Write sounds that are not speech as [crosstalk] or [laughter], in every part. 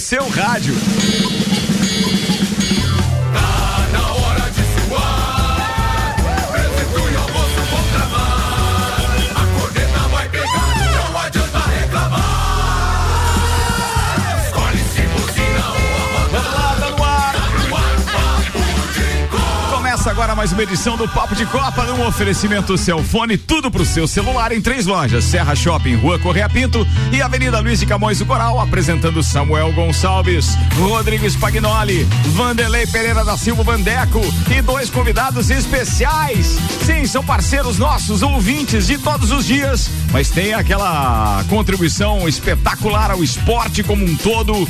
seu rádio. Agora mais uma edição do Papo de Copa, num oferecimento Celfone, tudo pro seu celular em três lojas: Serra Shopping, Rua Correia Pinto e Avenida Luiz de Camões do Coral, apresentando Samuel Gonçalves, Rodrigo Spagnoli, Vanderlei Pereira da Silva Vandeco e dois convidados especiais. Sim, são parceiros nossos, ouvintes de todos os dias, mas tem aquela contribuição espetacular ao esporte como um todo.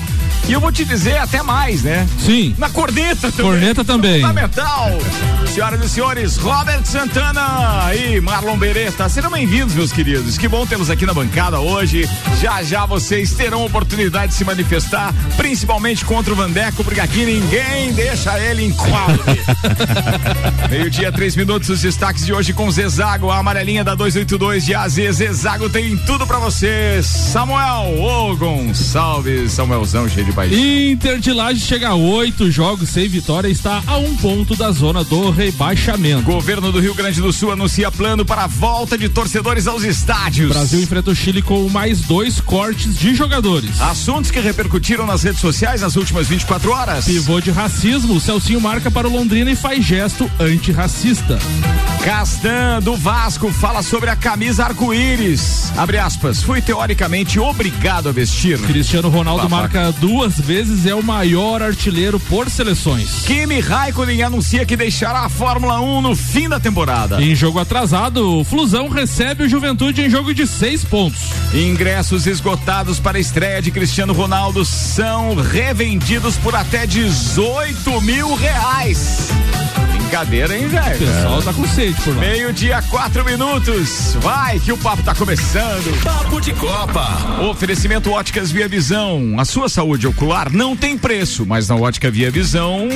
E eu vou te dizer até mais, né? Sim. Na corneta também. Corneta também. Fundamental. Senhoras e senhores, Robert Santana e Marlon Beretta, sejam bem-vindos, meus queridos. Que bom tê-los aqui na bancada hoje. Já já vocês terão oportunidade de se manifestar, principalmente contra o Vandeco, porque aqui ninguém deixa ele em quadro. [laughs] Meio-dia, três minutos, os destaques de hoje com Zezago, a amarelinha da 282 de AZ. Zezago tem tudo pra você. Samuel, ô Gonçalves, Samuelzão cheio de paixão. Inter de Laje chega a oito jogos sem vitória e está a um ponto da zona do rebaixamento. Governo do Rio Grande do Sul anuncia plano para a volta de torcedores aos estádios. Brasil enfrenta o Chile com mais dois cortes de jogadores. Assuntos que repercutiram nas redes sociais nas últimas 24 horas. Pivô de racismo, o Celcinho marca para o Londrina e faz gesto antirracista. Castan do Vasco fala sobre a camisa arco-íris. Abre aspas, fui teoricamente obrigado a vestir. Cristiano Ronaldo Babaca. marca duas vezes é o maior artilheiro por seleções. Kimi Raikkonen anuncia que deixará a Fórmula 1 no fim da temporada. Em jogo atrasado, o Flusão recebe o Juventude em jogo de seis pontos. Ingressos esgotados para a estreia de Cristiano Ronaldo são revendidos por até 18 mil reais. Brincadeira, hein, O velho? pessoal tá com sede por lá. Meio-dia, quatro minutos. Vai que o papo tá começando. Papo de Copa. Oferecimento Óticas Via Visão. A sua saúde ocular não tem preço, mas na Ótica Via Visão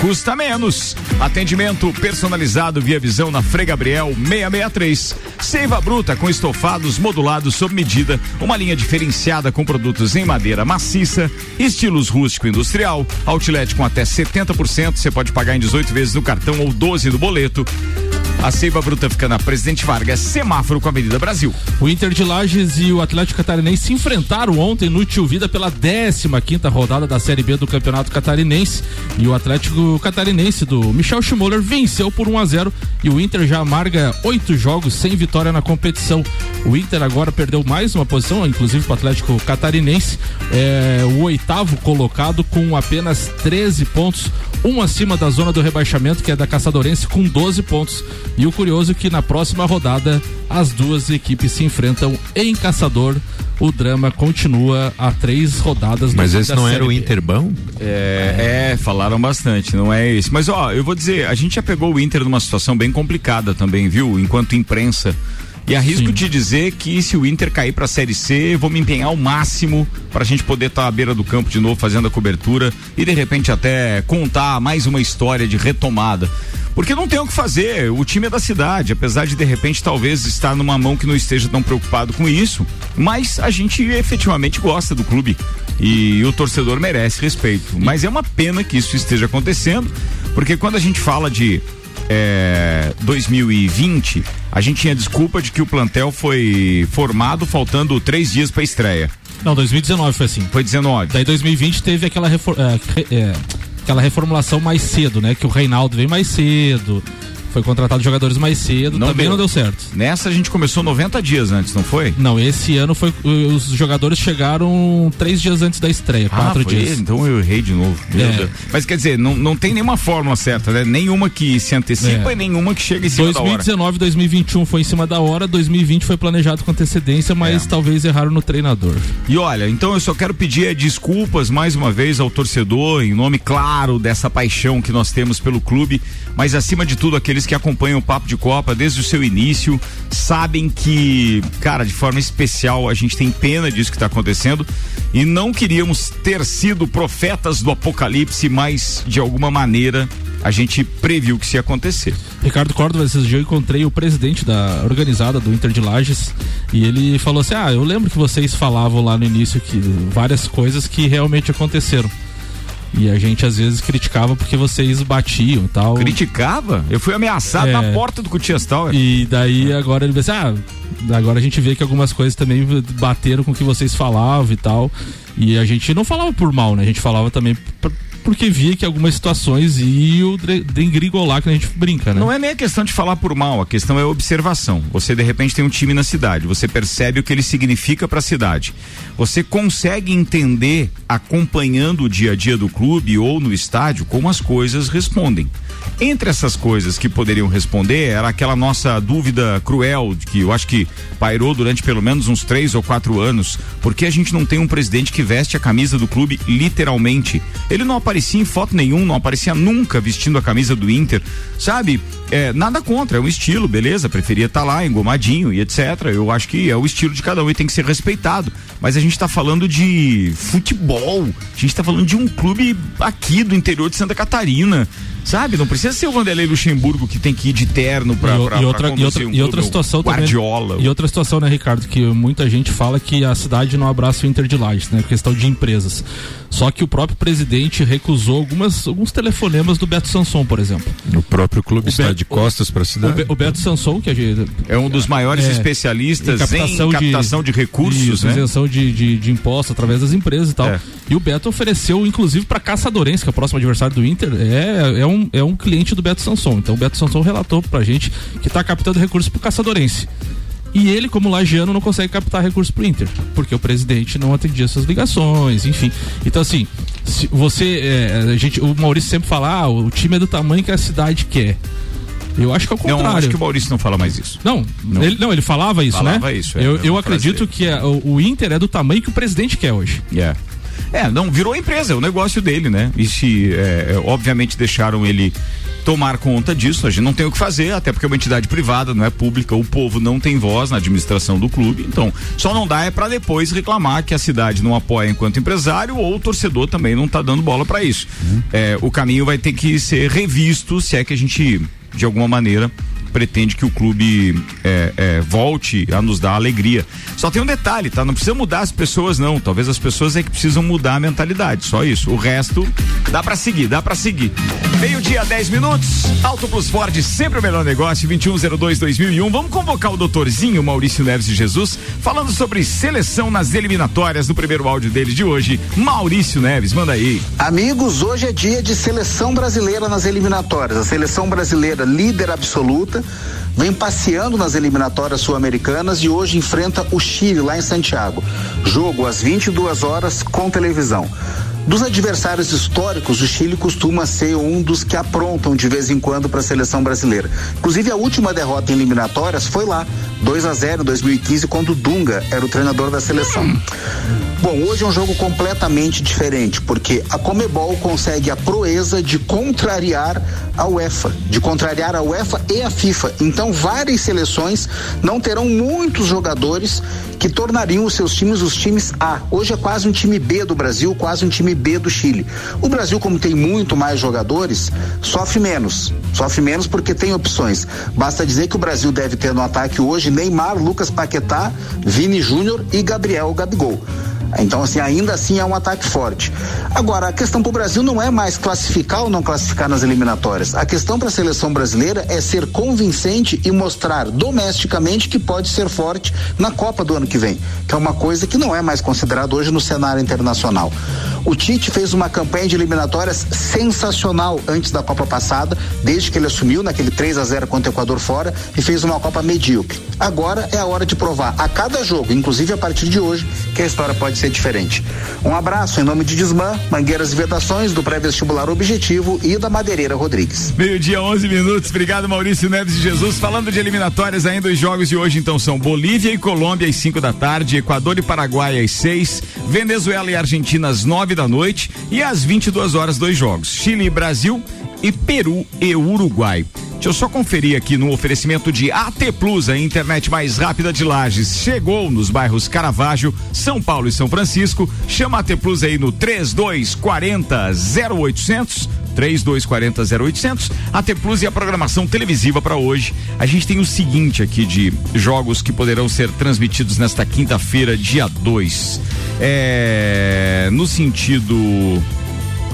custa menos. Atendimento personalizado Via Visão na Frei Gabriel 663. Seiva bruta com estofados modulados sob medida. Uma linha diferenciada com produtos em madeira maciça, estilos rústico e industrial. Outlet com até 70%. Você pode pagar em 18 vezes no cartão ou 12 no boleto. A Seiva Bruta fica na Presidente Vargas, semáforo com a Avenida Brasil. O Inter de Lages e o Atlético Catarinense se enfrentaram ontem no Tio Vida pela 15 quinta rodada da Série B do Campeonato Catarinense e o Atlético Catarinense do Michel Schmoller venceu por 1 a 0 e o Inter já amarga oito jogos sem vitória na competição. O Inter agora perdeu mais uma posição, inclusive para o Atlético Catarinense, é o oitavo colocado com apenas 13 pontos, um acima da zona do rebaixamento que é da Caçadorense com 12 pontos. E o curioso é que na próxima rodada as duas equipes se enfrentam em Caçador. O drama continua a três rodadas. Mas esse não era o. Interbão? É, é, falaram bastante, não é esse. Mas ó, eu vou dizer, a gente já pegou o Inter numa situação bem complicada também, viu? Enquanto imprensa. E arrisco Sim. te dizer que se o Inter cair pra Série C, eu vou me empenhar ao máximo pra gente poder estar à beira do campo de novo fazendo a cobertura e de repente até contar mais uma história de retomada. Porque não tem o que fazer, o time é da cidade, apesar de de repente talvez estar numa mão que não esteja tão preocupado com isso, mas a gente efetivamente gosta do clube e o torcedor merece respeito. Mas é uma pena que isso esteja acontecendo, porque quando a gente fala de é, 2020, a gente tinha desculpa de que o plantel foi formado faltando três dias para estreia. Não, 2019 foi assim. Foi 19. Daí 2020 teve aquela, refor é, re- é, aquela reformulação mais cedo, né? Que o Reinaldo veio mais cedo. Foi contratado jogadores mais cedo, Não também deu. não deu certo. Nessa a gente começou 90 dias antes, não foi? Não, esse ano foi. Os jogadores chegaram três dias antes da estreia, quatro ah, foi dias. ele? Então eu errei de novo. Meu É. Deus. Mas quer dizer, não, não tem nenhuma fórmula certa, né? Nenhuma que se antecipa É. e nenhuma que chega em cima da hora. 2019, 2021 foi em cima da hora, 2020 foi planejado com antecedência, mas É. talvez erraram no treinador. E olha, então eu só quero pedir eh, desculpas mais uma vez ao torcedor, em nome claro dessa paixão que nós temos pelo clube, mas acima de tudo que acompanham o Papo de Copa desde o seu início, sabem que, cara, de forma especial a gente tem pena disso que está acontecendo e não queríamos ter sido profetas do apocalipse, mas de alguma maneira a gente previu que isso ia acontecer. Ricardo Córdova, esses dias eu encontrei o presidente da organizada do Inter de Lages e ele falou assim: Ah, eu lembro que vocês falavam lá no início que várias coisas que realmente aconteceram. E a gente às vezes criticava porque vocês batiam e tal. Criticava? Eu fui ameaçado é, na porta do Cutias Tower. E daí agora ele disse, ah, agora a gente vê que algumas coisas também bateram com o que vocês falavam e tal. E a gente não falava por mal, né? A gente falava também porque via que algumas situações iam dengrigolar que a gente brinca, né? Não é nem a questão de falar por mal, a questão é observação. Você de repente tem um time na cidade, você percebe o que ele significa para a cidade. Você consegue entender acompanhando o dia a dia do clube ou no estádio como as coisas respondem. Entre essas coisas que poderiam responder era aquela nossa dúvida cruel que eu acho que pairou durante pelo menos uns três ou quatro anos, porque a gente não tem um presidente que veste a camisa do clube literalmente. Ele não aparecia em foto nenhum, não aparecia nunca vestindo a camisa do Inter, sabe? É, nada contra, é um estilo, beleza? Preferia estar tá lá engomadinho e etc. Eu acho que é o estilo de cada um e tem que ser respeitado. Mas a gente está falando de futebol, a gente está falando de um clube aqui do interior de Santa Catarina. Sabe? Não precisa ser o Vanderlei Luxemburgo que tem que ir de terno pra, e, pra, e outra, pra e outra, um e outra situação Guardiola. Também, e outra situação, né, Ricardo, que muita gente fala que a cidade não abraça o Inter de Lages, né? Questão de empresas. Só que o próprio presidente recusou algumas, alguns telefonemas do Beto Sanson, por exemplo. O próprio clube o está Beto, de costas para a cidade. O, Beto Sanson, que a gente, é um dos maiores é, especialistas em captação, em captação de, de recursos, né? isenção de, de, de impostos através das empresas e tal. É. E o Beto ofereceu, inclusive, para Caçadorense, que é o próximo adversário do Inter, é, é, um, é um cliente do Beto Sanson. Então o Beto Sanson relatou pra gente que está captando recursos pro Caçadorense. E ele, como lagiano, não consegue captar recursos pro Inter, porque o presidente não atendia essas ligações, enfim. Então, assim, se você. É, a gente, o Maurício sempre fala, ah, o time é do tamanho que a cidade quer. Eu acho que é o contrário. Não, acho que o Maurício não fala mais isso. Não, não, ele, não, ele falava isso, falava né? Falava isso, é, Eu, eu acredito que é, o, o, Inter é do tamanho que o presidente quer hoje. Yeah. É, não, virou empresa, é o negócio dele, né? E se, é, é obviamente, deixaram ele tomar conta disso. A gente não tem o que fazer, até porque é uma entidade privada, não é pública. O povo não tem voz na administração do clube. Então, só não dá é para depois reclamar que a cidade não apoia enquanto empresário ou o torcedor também não tá dando bola para isso. Uhum. É, o caminho vai ter que ser revisto, se é que a gente, de alguma maneira, pretende que o clube é, é, volte a nos dar alegria. Só tem um detalhe, tá? Não precisa mudar as pessoas, não. Talvez as pessoas é que precisam mudar a mentalidade. Só isso. O resto dá para seguir, dá para seguir. Meio-dia, 10 minutos. Auto Plus Ford, sempre o melhor negócio. 2102-2001. Vamos convocar o doutorzinho Maurício Neves de Jesus, falando sobre seleção nas eliminatórias do primeiro áudio dele de hoje. Maurício Neves, manda aí. Amigos, hoje é dia de seleção brasileira nas eliminatórias. A seleção brasileira líder absoluta vem passeando nas eliminatórias sul-americanas e hoje enfrenta o Chile lá em Santiago. Jogo às 22 horas com televisão. Dos adversários históricos, o Chile costuma ser um dos que aprontam de vez em quando para a seleção brasileira. Inclusive, a última derrota em eliminatórias foi lá, 2 a 0 em 2015, quando Dunga era o treinador da seleção. Bom, hoje é um jogo completamente diferente, porque a Comebol consegue a proeza de contrariar a UEFA, de contrariar a UEFA e a FIFA. Então, várias seleções não terão muitos jogadores que tornariam os seus times os times A. Hoje é quase um time B do Brasil, quase um time B do Chile. O Brasil, como tem muito mais jogadores, sofre menos. Sofre menos porque tem opções. Basta dizer que o Brasil deve ter no ataque hoje Neymar, Lucas Paquetá, Vini Júnior e Gabriel Gabigol. Então, assim, ainda assim é um ataque forte. Agora, a questão para o Brasil não é mais classificar ou não classificar nas eliminatórias. A questão para a seleção brasileira é ser convincente e mostrar domesticamente que pode ser forte na Copa do ano que vem, que é uma coisa que não é mais considerada hoje no cenário internacional. O Tite fez uma campanha de eliminatórias sensacional antes da Copa passada, desde que ele assumiu naquele 3 a 0 contra o Equador fora e fez uma Copa medíocre. Agora é a hora de provar a cada jogo, inclusive a partir de hoje, que a história pode ser diferente. Um abraço em nome de Desmã, Mangueiras e Vedações, do pré-vestibular Objetivo e da Madeireira Rodrigues. Meio-dia, 11 minutos. Obrigado, Maurício Neves de Jesus. Falando de eliminatórias ainda, os jogos de hoje então são Bolívia e Colômbia às 5 da tarde, Equador e Paraguai às 6, Venezuela e Argentina às 9 da noite e às 22 horas dois jogos. Chile e Brasil e Peru e Uruguai. Deixa eu só conferir aqui no oferecimento de AT Plus, a internet mais rápida de Lages. Chegou nos bairros Caravaggio, São Paulo e São Francisco. Chama AT Plus aí no 3240 0800 3240 0800. A T Plus e a programação televisiva para hoje. A gente tem o seguinte aqui de jogos que poderão ser transmitidos nesta quinta-feira, dia 2. É, no sentido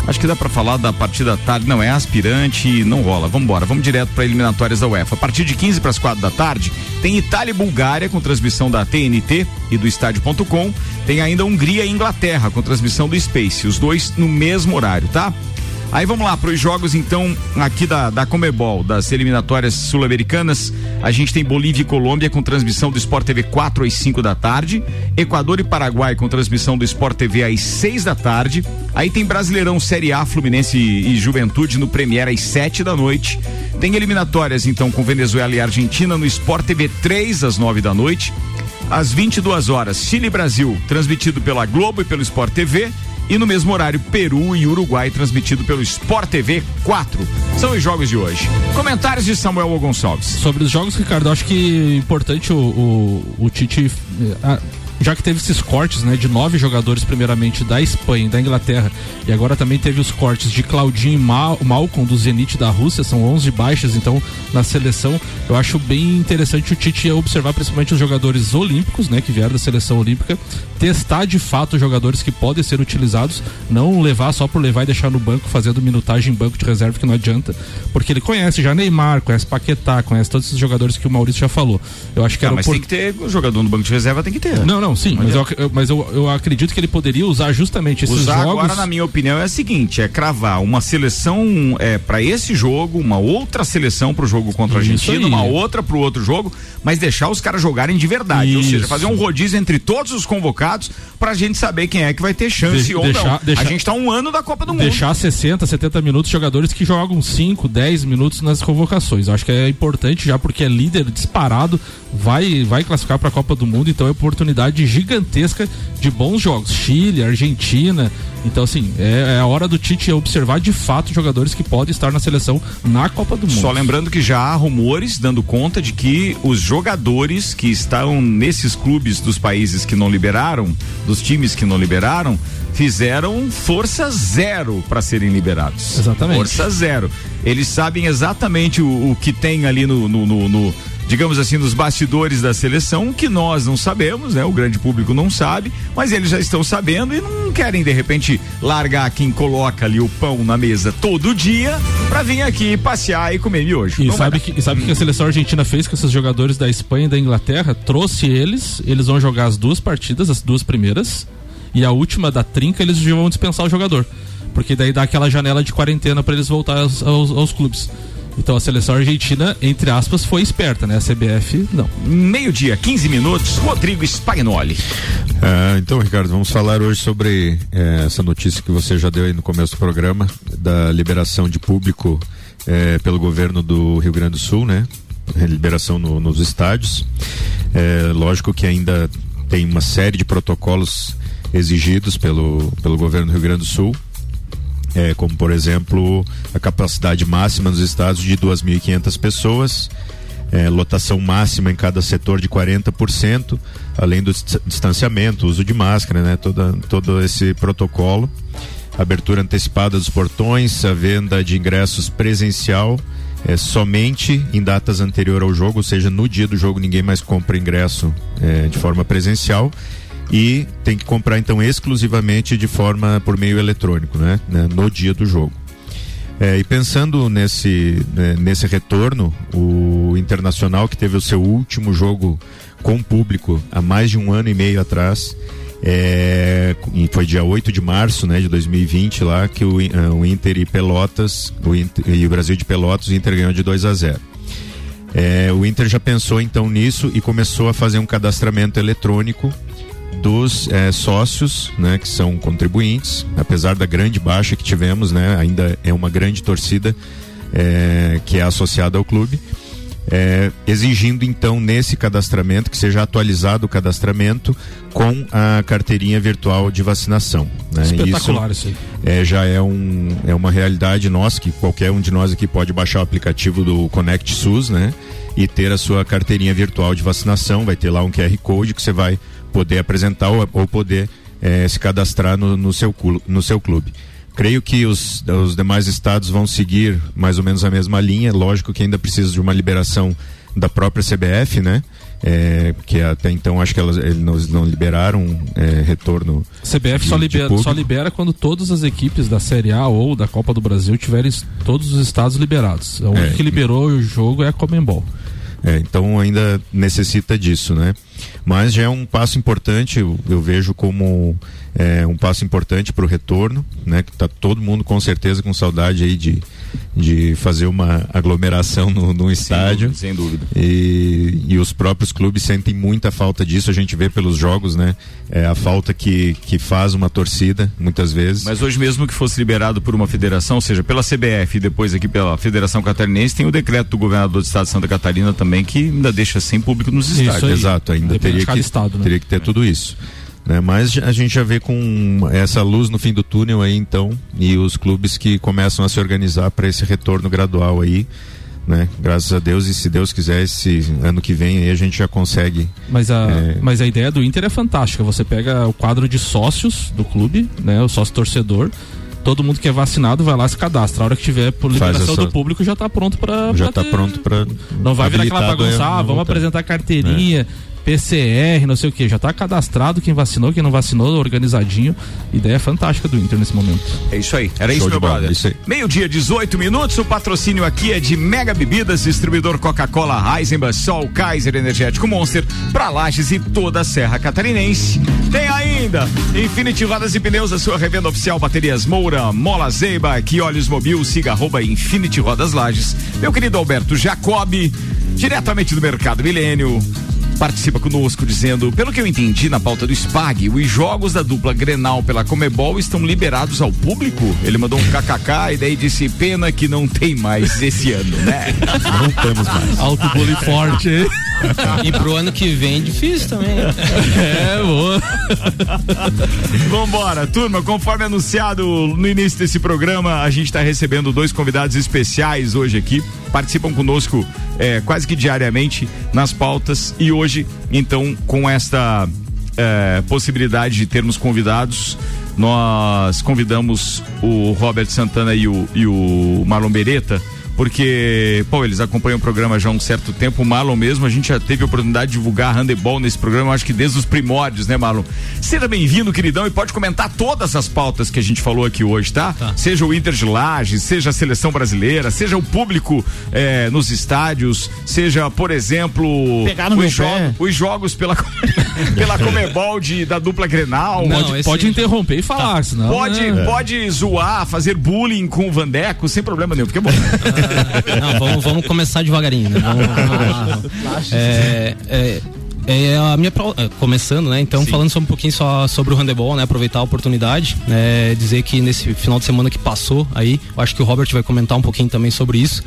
Acho que dá para falar da partida tarde. Não, é aspirante, não rola. Vamos embora, vamos direto para eliminatórias da UEFA. A partir de 15 para as 4 da tarde, tem Itália e Bulgária com transmissão da TNT e do estádio.com. Tem ainda Hungria e Inglaterra com transmissão do Space. Os dois no mesmo horário, tá? Aí vamos lá para os jogos então aqui da, da Comebol, das eliminatórias sul-americanas. A gente tem Bolívia e Colômbia com transmissão do Sport TV 4 às 5 da tarde, Equador e Paraguai com transmissão do Sport TV às 6 da tarde. Aí tem Brasileirão Série A, Fluminense e, e Juventude no Premier às 7 da noite. Tem eliminatórias então com Venezuela e Argentina no Sport TV 3 às 9 da noite. Às 22 horas, Chile e Brasil, transmitido pela Globo e pelo Sport TV. E no mesmo horário, Peru e Uruguai, transmitido pelo Sport TV 4. São os jogos de hoje. Comentários de Samuel Gonçalves. Sobre os jogos, Ricardo, acho que é importante o, o, o Tite. Eh, já que teve esses cortes, né, de nove jogadores, primeiramente da Espanha e da Inglaterra, e agora também teve os cortes de Claudinho e Mal Malcolm do Zenit da Rússia, são 11 baixas, então, na seleção, eu acho bem interessante o Tite observar principalmente os jogadores olímpicos, né, que vieram da seleção olímpica, testar de fato os jogadores que podem ser utilizados, não levar só por levar e deixar no banco, fazendo minutagem em banco de reserva, que não adianta, porque ele conhece já Neymar, conhece Paquetá, conhece todos esses jogadores que o Maurício já falou. Eu acho que ah, era mas por... tem que ter o jogador no banco de reserva, tem que ter. Não, não, sim, mas, eu, mas eu, eu acredito que ele poderia usar justamente esses usar jogos. agora, na minha opinião, é o seguinte: é cravar uma seleção é, para esse jogo, uma outra seleção para o jogo contra a Argentina, uma outra para o outro jogo, mas deixar os caras jogarem de verdade. Isso. Ou seja, fazer um rodízio entre todos os convocados para a gente saber quem é que vai ter chance de, ou deixar, não. Deixar, a gente está um ano da Copa do Mundo. Deixar 60, 70 minutos jogadores que jogam 5, 10 minutos nas convocações. Acho que é importante já porque é líder disparado, vai, vai classificar para a Copa do Mundo, então é oportunidade gigantesca de bons jogos. Chile, Argentina. Então, assim, é, é, a hora do Tite observar de fato jogadores que podem estar na seleção na Copa do Mundo. Só lembrando que já há rumores dando conta de que os jogadores que estão nesses clubes dos países que não liberaram, dos times que não liberaram, fizeram força zero para serem liberados. Exatamente. Força zero. Eles sabem exatamente o, o que tem ali no, no, no, no digamos assim, nos bastidores da seleção, que nós não sabemos, né? O grande público não sabe, mas eles já estão sabendo e não querem, de repente, largar quem coloca ali o pão na mesa todo dia para vir aqui passear e comer miojo. E sabe, que, e sabe que a seleção argentina fez com esses jogadores da Espanha e da Inglaterra? Trouxe eles, eles vão jogar as duas partidas, as duas primeiras, e a última da trinca eles vão dispensar o jogador. Porque daí dá aquela janela de quarentena para eles voltar aos, aos, aos clubes. Então a seleção argentina, entre aspas, foi esperta, né? A CBF, não. Meio-dia, 15 minutos, Rodrigo Spagnoli. Ah, então, Ricardo, vamos falar hoje sobre eh, essa notícia que você já deu aí no começo do programa, da liberação de público eh, pelo governo do Rio Grande do Sul, né? Liberação no, nos estádios. É, lógico que ainda tem uma série de protocolos exigidos pelo, pelo governo do Rio Grande do Sul é, como por exemplo a capacidade máxima nos estados de 2.500 pessoas, é, lotação máxima em cada setor de 40%, além do distanciamento, uso de máscara, né, toda, todo esse protocolo, abertura antecipada dos portões, a venda de ingressos presencial. É, somente em datas anteriores ao jogo, ou seja, no dia do jogo ninguém mais compra ingresso é, de forma presencial e tem que comprar então exclusivamente de forma por meio eletrônico, né? né no dia do jogo. É, e pensando nesse, né, nesse retorno, o Internacional, que teve o seu último jogo com público há mais de um ano e meio atrás, é, foi dia 8 de março né, de 2020 lá que o, uh, o Inter e Pelotas, o Inter, e o Brasil de Pelotas, o Inter ganhou de 2 a 0. É, o Inter já pensou então nisso e começou a fazer um cadastramento eletrônico dos é, sócios, né, que são contribuintes, apesar da grande baixa que tivemos, né, ainda é uma grande torcida é, que é associada ao clube. É, exigindo então nesse cadastramento que seja atualizado o cadastramento com a carteirinha virtual de vacinação. Né? Espetacular isso, isso é, já é, um, é uma realidade nossa que qualquer um de nós aqui pode baixar o aplicativo do Connect SUS, né? E ter a sua carteirinha virtual de vacinação, vai ter lá um QR Code que você vai poder apresentar ou, ou poder é, se cadastrar no, no, seu, no seu clube. creio que os, os demais estados vão seguir mais ou menos a mesma linha. Lógico que ainda precisa de uma liberação da própria CBF, né? É, que até então acho que elas eles não liberaram é, retorno. CBF de, só, libera, só libera quando todas as equipes da Série A ou da Copa do Brasil tiverem todos os estados liberados. O é, que liberou o jogo é a Comembol. É, então ainda necessita disso, né? Mas já é um passo importante, eu, eu vejo como é, um passo importante para o retorno, né? Que tá todo mundo com certeza com saudade aí de, de fazer uma aglomeração no, no estádio. Sem dúvida. E, e os próprios clubes sentem muita falta disso, a gente vê pelos jogos, né? É, a falta que, que faz uma torcida, muitas vezes. Mas hoje mesmo que fosse liberado por uma federação, ou seja, pela CBF e depois aqui pela Federação Catarinense, tem o decreto do governador do estado de Santa Catarina também que ainda deixa sem público nos estádios. Exato, ainda teria que, estado, né? teria que ter tudo isso. Né? Mas a gente já vê com essa luz no fim do túnel aí então e os clubes que começam a se organizar para esse retorno gradual aí. Né? Graças a Deus e se Deus quiser esse ano que vem aí a gente já consegue. Mas a, é... mas a ideia do Inter é fantástica. Você pega o quadro de sócios do clube, né? O sócio torcedor. Todo mundo que é vacinado vai lá se cadastra. A hora que tiver por liberação do público já está pronto para já está pronto para não vai virar aquela bagunça. Ah, vamos apresentar carteirinha. É PCR, não sei o que. Já está cadastrado quem vacinou, quem não vacinou, organizadinho. Ideia fantástica do Inter nesse momento. É isso aí. Era Show isso, meu brother. Meio-dia, 18 minutos. O patrocínio aqui é de Mega Bebidas, distribuidor Coca-Cola, Heisenberg, Sol, Kaiser Energético Monster, pra Lages e toda a Serra Catarinense. Tem ainda Infinity Rodas e Pneus, a sua revenda oficial, baterias Moura, Mola Zeiba, que olhos mobil, siga arroba Infinity Rodas Lages. Meu querido Alberto Jacobi, diretamente do Mercado Milênio participa conosco dizendo: pelo que eu entendi na pauta do SPAG, os jogos da dupla Grenal pela Comebol estão liberados ao público. Ele mandou um kkk e daí disse: pena que não tem mais esse ano, né? [laughs] Não temos mais. Alto bolo forte, hein? E pro ano que vem difícil também. É, boa. Vambora, turma, conforme anunciado no início desse programa, a gente está recebendo dois convidados especiais hoje aqui. Participam conosco é, quase que diariamente nas pautas e hoje, então, com esta é, possibilidade de termos convidados, nós convidamos o Robert Santana e o, e o Marlon Beretta porque, pô, eles acompanham o programa já há um certo tempo. O Marlon mesmo, a gente já teve a oportunidade de divulgar handebol nesse programa, acho que desde os primórdios, né, Marlon? Seja bem-vindo, queridão, e pode comentar todas as pautas que a gente falou aqui hoje, tá? tá. Seja o Inter de Lages, seja a seleção brasileira, seja o público eh, nos estádios, seja, por exemplo, os, jo pé. os, jogos pela, [laughs] pela Comebol de, da dupla Grenal. Não, pode, pode interromper e falar, tá. senão. Pode, né? pode zoar, fazer bullying com o Vandeco, sem problema nenhum, porque é bom. [laughs] [laughs] Não, vamos, vamos começar devagarinho, né? Vamos, vamos, é, é, é a minha é, começando, né? Então Sim. falando só um pouquinho só sobre o handebol, né? Aproveitar a oportunidade, né? dizer que nesse final de semana que passou aí, eu acho que o Robert vai comentar um pouquinho também sobre isso.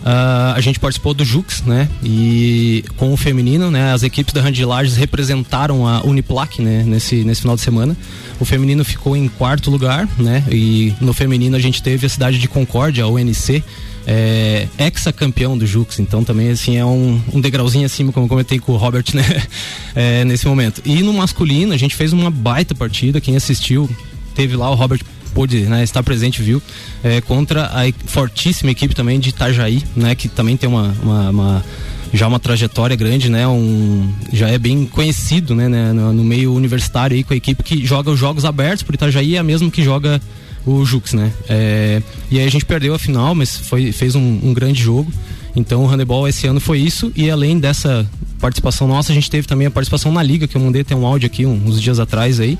Uh, a gente participou do Jux, né? E com o feminino, né? As equipes da Lages representaram a Uniplac, né? Nesse, nesse final de semana. O feminino ficou em quarto lugar, né? E no feminino a gente teve a cidade de Concórdia, a UNC, é, ex-campeão do Jux, então também assim é um, um degrauzinho acima, como eu comentei com o Robert, né? [laughs] É, nesse momento. E no masculino, a gente fez uma baita partida, quem assistiu, teve lá o Robert pôde né, estar presente, viu? É, contra a fortíssima equipe também de Itajaí, né? Que também tem uma, uma, uma já uma trajetória grande, né? Um, já é bem conhecido, né? No, no, meio universitário aí com a equipe que joga os jogos abertos por Itajaí, é a mesma que joga o Jux, né? É, e aí a gente perdeu a final, mas foi, fez um, um, grande jogo. Então o handebol esse ano foi isso e além dessa participação nossa, a gente teve também a participação na liga, que eu mandei tem um áudio aqui uns dias atrás aí.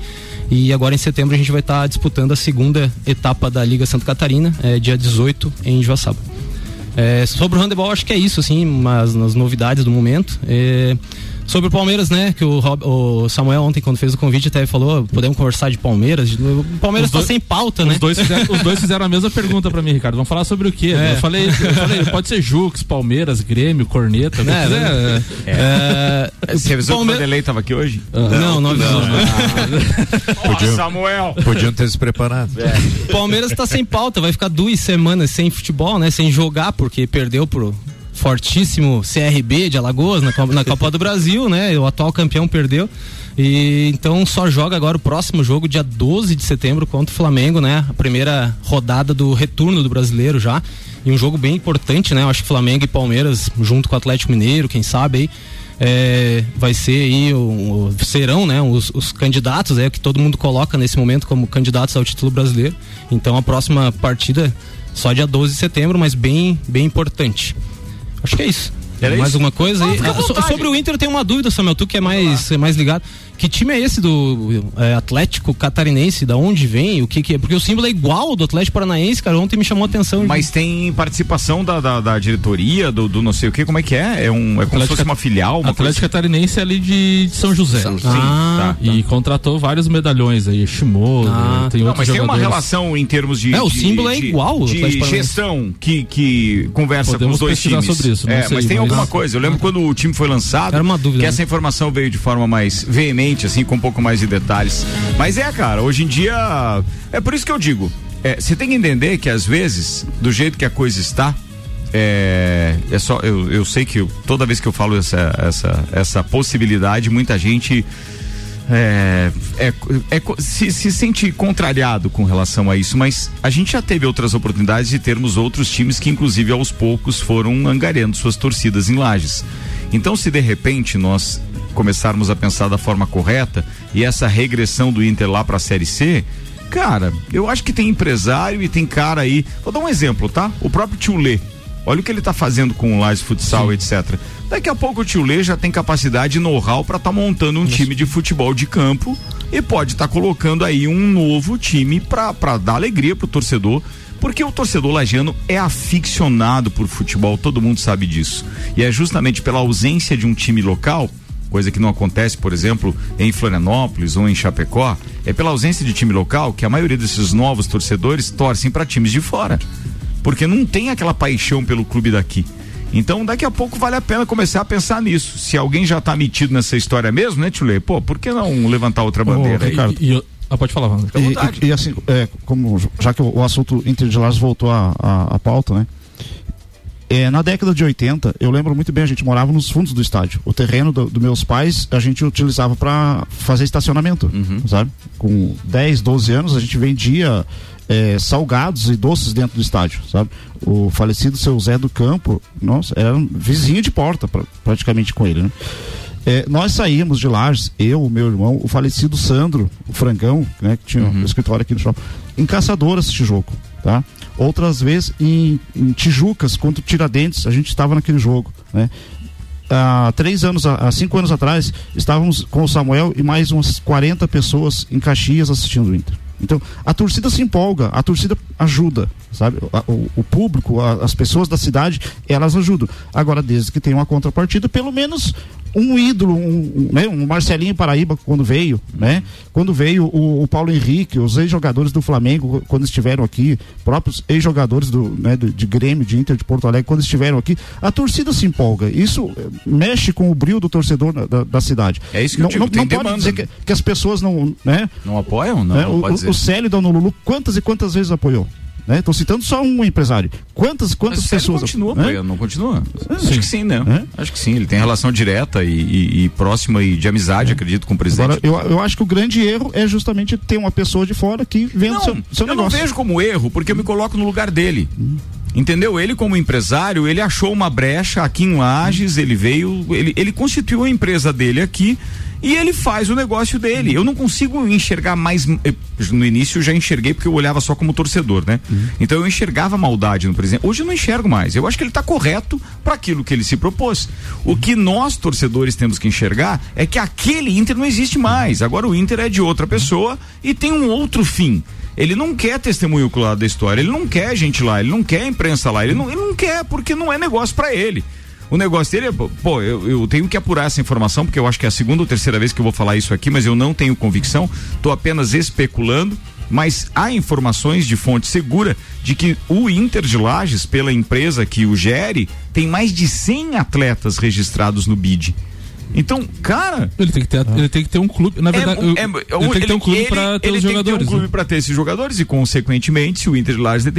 E agora em setembro a gente vai estar tá disputando a segunda etapa da Liga Santa Catarina, é, dia 18 em Joaçaba. É, sobre o handebol, acho que é isso, assim, mas nas novidades do momento. É, Sobre o Palmeiras, né? Que o, Rob, o, Samuel ontem, quando fez o convite, até falou: podemos conversar de Palmeiras. O Palmeiras está sem pauta, né? Os dois, fizeram, os dois fizeram a mesma pergunta para mim, Ricardo. Vamos falar sobre o quê? É. Eu, falei, eu falei: pode ser Jux, Palmeiras, Grêmio, Corneta. Né? É, é. é. Você avisou Palme... que o Vanderlei estava aqui hoje? Não, não, não avisou. Não, ah. [laughs] Podiam, Samuel. Podiam ter se preparado. É. Palmeiras está sem pauta, vai ficar duas semanas sem futebol, né? Sem jogar, porque perdeu pro fortíssimo CRB de Alagoas na, na Copa do Brasil, né? O atual campeão perdeu. E então só joga agora o próximo jogo, dia 12 de setembro, contra o Flamengo, né? A primeira rodada do retorno do brasileiro já. E um jogo bem importante, né? Eu acho que Flamengo e Palmeiras, junto com o Atlético Mineiro, quem sabe aí. É, vai ser aí o, o serão né os, os, candidatos é que todo mundo coloca nesse momento como candidatos ao título brasileiro então a próxima partida só dia 12 de setembro mas bem bem importante acho que é isso Era mais isso? alguma coisa? Ah, Ah, so- sobre o Inter eu tenho uma dúvida Samuel tu que é mais é mais ligado que time é esse do é, Atlético Catarinense da onde vem o que que é porque o símbolo é igual do Atlético Paranaense cara ontem me chamou a atenção Mas tem participação da, da, da diretoria, do, do não sei o que, como é que é? É, um, é como se fosse uma filial, uma Atlético Catarinense é ali de, de São José. Sim, Ah, tá, tá. E contratou vários medalhões aí, Shimoda, Ah, tem Não, outros mas tem uma jogadores. relação em termos de. É, o de- símbolo é de- igual ao De Atlético Paranaense. gestão que, que conversa Podemos com os dois pesquisar times. sobre isso, é, mas tem mas- alguma Ah, coisa. Eu lembro quando o time foi lançado. Era uma dúvida, Que né? essa informação veio de forma mais veemente, assim, com um pouco mais de detalhes. Mas é, cara, hoje em dia. É por isso que eu digo. é, Você tem que entender que às vezes, do jeito que a coisa está. É, é só eu, eu sei que eu- toda vez que eu falo essa, essa, essa possibilidade, muita gente é, é, é se, se sente contrariado com relação a isso, mas a gente já teve outras oportunidades de termos outros times que, inclusive, aos poucos foram angariando suas torcidas em lajes. Então, se de repente nós começarmos a pensar da forma correta e essa regressão do Inter lá para a Série C, cara, eu acho que tem empresário e tem cara aí. Vou dar um exemplo, tá? O próprio Tio Lê. Olha o que ele tá fazendo com o Lages Futsal, etc. Daqui a pouco o Tio Lê já tem capacidade e know-how para estar montando um time de futebol de campo e pode estar colocando aí um novo time para dar alegria pro torcedor. Porque o torcedor lagiano é aficionado por futebol, todo mundo sabe disso. E é justamente pela ausência de um time local, coisa que não acontece, por exemplo, em Florianópolis ou em Chapecó, é pela ausência de time local que a maioria desses novos torcedores torcem para times de fora porque não tem aquela paixão pelo clube daqui. Então, daqui a pouco vale a pena começar a pensar nisso. Se alguém já tá metido nessa história mesmo, né, Tchulê? Pô, por que não levantar outra bandeira aí? Ricardo. E, e eu- ah, pode falar, Wanda. Fica à vontade. E, e assim, é, como já que o, o assunto Inter de Lages voltou à à- à pauta, né? É, na década de 80, eu lembro muito bem, a gente morava nos fundos do estádio. O terreno dos do meus pais a gente utilizava para fazer estacionamento, sabe? Com 10, 12 anos a gente vendia é, salgados e doces dentro do estádio, sabe? O falecido seu Zé do Campo, nossa, era um vizinho de porta pra- praticamente com ele, né? É, nós saímos de Lages, eu, o meu irmão, o falecido Sandro, o Frangão, né, que tinha um escritório aqui no shopping, em Caçador assistir jogo, tá? Outras vezes em, em Tijucas, contra o Tiradentes, a gente estava naquele jogo, né? Há três anos, há cinco anos atrás, estávamos com o Samuel e mais umas 40 pessoas em Caxias assistindo o Inter. Então, a torcida se empolga, a torcida ajuda, sabe? O, o público, a- as pessoas da cidade, elas ajudam. Agora, desde que tenha uma contrapartida, pelo menos um ídolo, um, um, né? um Marcelinho Paraíba quando veio, né? Quando veio o, o Paulo Henrique, os ex-jogadores do Flamengo quando estiveram aqui, próprios ex-jogadores do, né, do- de Grêmio, de Inter, de Porto Alegre quando estiveram aqui, a torcida se empolga. Isso eh, mexe com o brilho do torcedor na- da, da cidade. É isso que eu não, digo, não, tem não pode demanda, dizer que, que as pessoas não, né? Não apoiam? Não, né? não o, o, Célio da Honolulu, quantas e quantas vezes apoiou? Né? Estou citando só um empresário. Quantas quantas pessoas continua né? apoiando, não continua? Acho que sim, né? É? Acho que sim. Ele tem relação direta e, e- e próxima e de amizade, acredito, com o presidente. Agora, eu, eu acho que o grande erro é justamente ter uma pessoa de fora que venda Não, seu, seu eu negócio. não vejo como erro, porque eu me coloco no lugar dele. Entendeu? Ele como empresário, ele achou uma brecha aqui em Lages, ele veio, ele, ele constituiu a empresa dele aqui e ele faz o negócio dele. Eu não consigo enxergar mais. No início eu já enxerguei porque eu olhava só como torcedor, né? Então eu enxergava maldade no presidente. Hoje eu não enxergo mais. Eu acho que ele está correto para aquilo que ele se propôs. O que nós torcedores temos que enxergar é que aquele Inter não existe mais. Agora o Inter é de outra pessoa e tem um outro fim. Ele não quer testemunho ocular da história, ele não quer gente lá, ele não quer imprensa lá, ele não, ele não quer porque não é negócio para ele. O negócio dele é, pô, eu, eu tenho que apurar essa informação, porque eu acho que é a segunda ou terceira vez que eu vou falar isso aqui, mas eu não tenho convicção, estou apenas especulando. Mas há informações de fonte segura de que o Inter de Lages, pela empresa que o gere, tem mais de 100 atletas registrados no BID. Então, cara. Ele tem que ter, ele tem que ter um clube. Na verdade, é, é, ele tem que ter um clube para ter os jogadores. Ele tem que ter um clube né? para ter esses jogadores e, consequentemente, se o Inter de Lages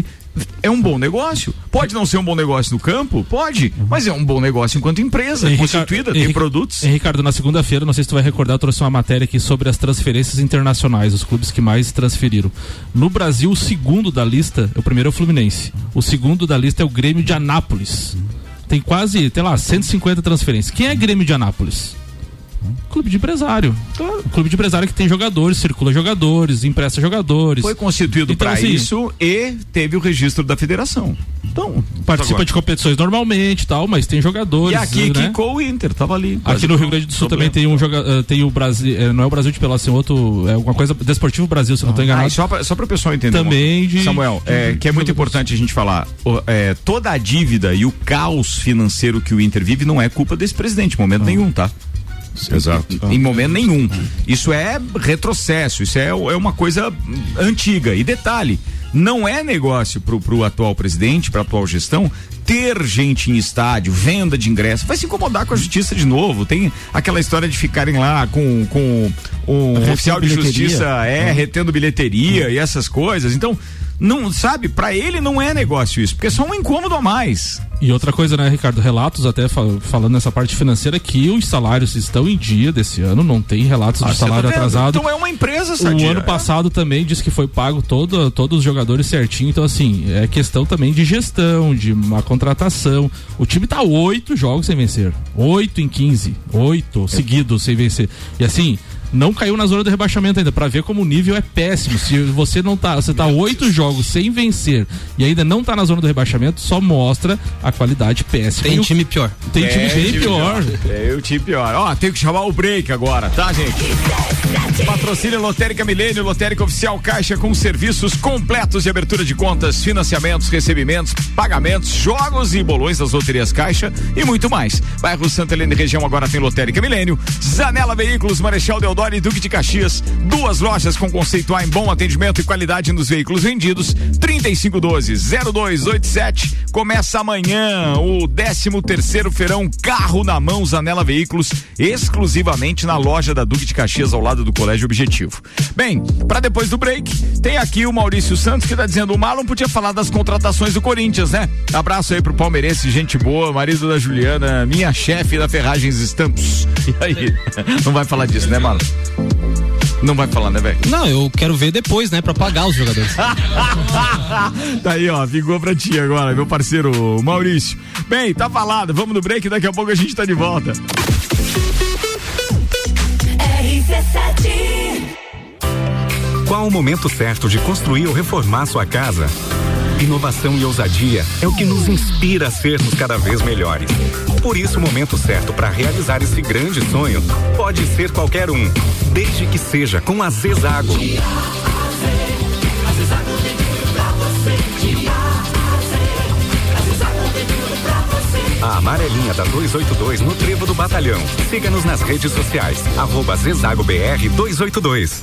é um bom negócio. Pode não ser um bom negócio no campo? Pode, mas é um bom negócio enquanto empresa Henrique, constituída, tem produtos. Ricardo, na segunda-feira, não sei se tu vai recordar, eu trouxe uma matéria aqui sobre as transferências internacionais, os clubes que mais transferiram. No Brasil, o segundo da lista, o primeiro é o Fluminense. O segundo da lista é o Grêmio de Anápolis tem quase, sei lá, 150 transferências. Quem é Grêmio de Anápolis? Clube de empresário. Claro. Clube de empresário que tem jogadores, circula jogadores, empresta jogadores. Foi constituído então, para assim, isso e teve o registro da federação. Então, participa agora. de competições normalmente, tal, mas tem jogadores. E aqui né? quicou o Inter, tava ali. Aqui no Rio Grande do Sul também tem um jogador, uh, tem o Brasil, uh, não é o Brasil de Pelotas, tem outro, é alguma coisa Desportivo Brasil, se ah. não estou enganado. Ah, só para só o pessoal entender. Também de Samuel, de, é, que é muito importante a gente falar, é, toda a dívida e o caos financeiro que o Inter vive não é culpa desse presidente, em momento ah. nenhum, tá? Exato. Em, momento nenhum. Isso é retrocesso, isso é, é uma coisa antiga. E detalhe, não é negócio pro, pro atual presidente, pra atual gestão, ter gente em estádio, venda de ingresso, vai se incomodar com a justiça de novo. Tem aquela história de ficarem lá com, com um oficial de justiça, é, ah. retendo bilheteria e essas coisas. Então, não sabe, para ele não é negócio isso, porque é só um incômodo a mais. E outra coisa, né, Ricardo? Relatos até fal falando nessa parte financeira que os salários estão em dia desse ano, não tem relatos ah, de salário tá atrasado. Então é uma empresa, Sadia. O ano passado também disse que foi pago todo, todos os jogadores certinho. Então, assim, é questão também de gestão, de uma contratação. O time tá oito jogos sem vencer. Oito em quinze. Oito seguidos sem vencer. E assim, não caiu na zona do rebaixamento ainda, para ver como o nível é péssimo. Se você não tá, você tá oito jogos sem vencer e ainda não tá na zona do rebaixamento, só mostra a qualidade péssima. Tem time pior. Tem time é, bem time pior. pior. Tem o time pior. Ó, tem que chamar o break agora, tá, gente? Patrocínio Lotérica Milênio, Lotérica Oficial Caixa com serviços completos de abertura de contas, financiamentos, recebimentos, pagamentos, jogos e bolões das loterias Caixa e muito mais. Bairro Santa Helena região agora tem Lotérica Milênio, Zanela Veículos, Marechal Deodoro Teodoro e Duque de Caxias. Duas lojas com conceito A em bom atendimento e qualidade nos veículos vendidos. 3512-0287. Começa amanhã o 13 terceiro feirão Carro na Mão Zanela Veículos, exclusivamente na loja da Duque de Caxias, ao lado do Colégio Objetivo. Bem, para depois do break, tem aqui o Maurício Santos que tá dizendo: o Marlon podia falar das contratações do Corinthians, né? Abraço aí pro palmeirense, gente boa, marido da Juliana, minha chefe da Ferragens Estampos. [laughs] E aí? Não vai falar disso, né, Marlon? Não vai falar, né, velho? Não, eu quero ver depois, né, pra pagar os jogadores. [laughs] tá aí, ó, ficou pra ti agora, meu parceiro Maurício. Bem, tá falado, vamos no break, daqui a pouco a gente tá de volta. Qual o momento certo de construir ou reformar sua casa? Inovação e ousadia é o que nos inspira a sermos cada vez melhores. Por isso, o momento certo para realizar esse grande sonho pode ser qualquer um, desde que seja com a Zezago. A amarelinha da 282 no Trevo do Batalhão. Siga-nos nas redes sociais. Arroba Zezago BR 282.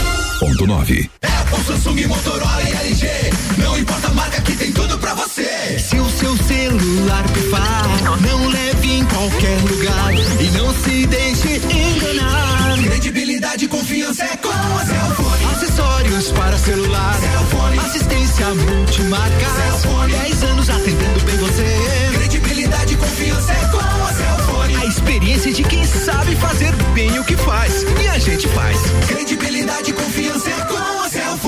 101.9. Apple, Samsung, Motorola e LG. Não importa a marca que tem tudo pra você. Se o seu celular pifar, não leve em qualquer lugar e não se deixe enganar. Credibilidade e confiança é com a Cellfone. Acessórios para celular. Cellfone. Assistência multimarca. Cellfone. 10 anos atendendo bem você. Credibilidade e confiança é com experiência de quem sabe fazer bem o que faz. E a gente faz. Credibilidade confiança é com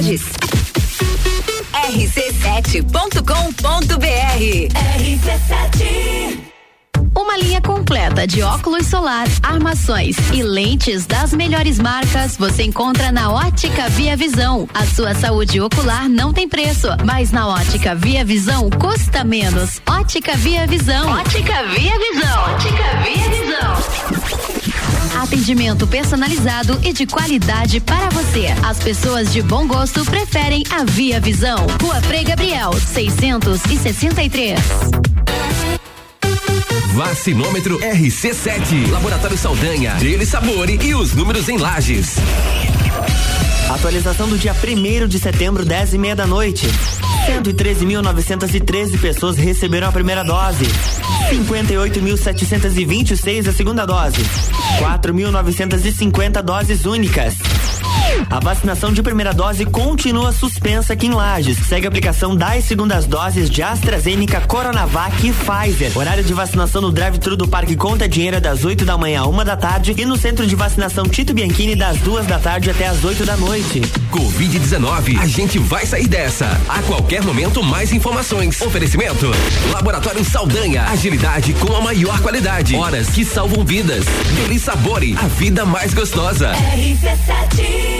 Lages. rc7.com.br RC7 uma linha completa de óculos solar, armações e lentes das melhores marcas você encontra na Ótica Via Visão. A sua saúde ocular não tem preço, mas na Ótica Via Visão custa menos. Ótica Via Visão. Ótica Via Visão. Ótica Via Visão. Atendimento personalizado e de qualidade para você. As pessoas de bom gosto preferem a Via Visão. Rua Frei Gabriel, 663. Vacinômetro RC7. Laboratório Saldanha, Dele Sabore e os números em lajes. Atualização do dia 1 de setembro, 10 e meia da noite. 113.913 pessoas receberam a primeira dose. 58.726 a segunda dose. 4.950 doses únicas. A vacinação de primeira dose continua suspensa aqui em Lages. Segue a aplicação das segundas doses de AstraZeneca, Coronavac e Pfizer. Horário de vacinação no drive-thru do Parque Conta Dinheiro é das 8 da manhã a uma da tarde e no centro de vacinação Tito Bianchini das duas da tarde até as 8 da noite. Covid-19, a gente vai sair dessa. A qualquer momento, mais informações. Oferecimento: Laboratório Saldanha, agilidade com a maior qualidade. Horas que salvam vidas. Deli Sabore, a vida mais gostosa. RC7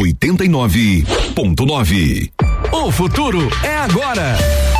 89.9. O futuro é agora.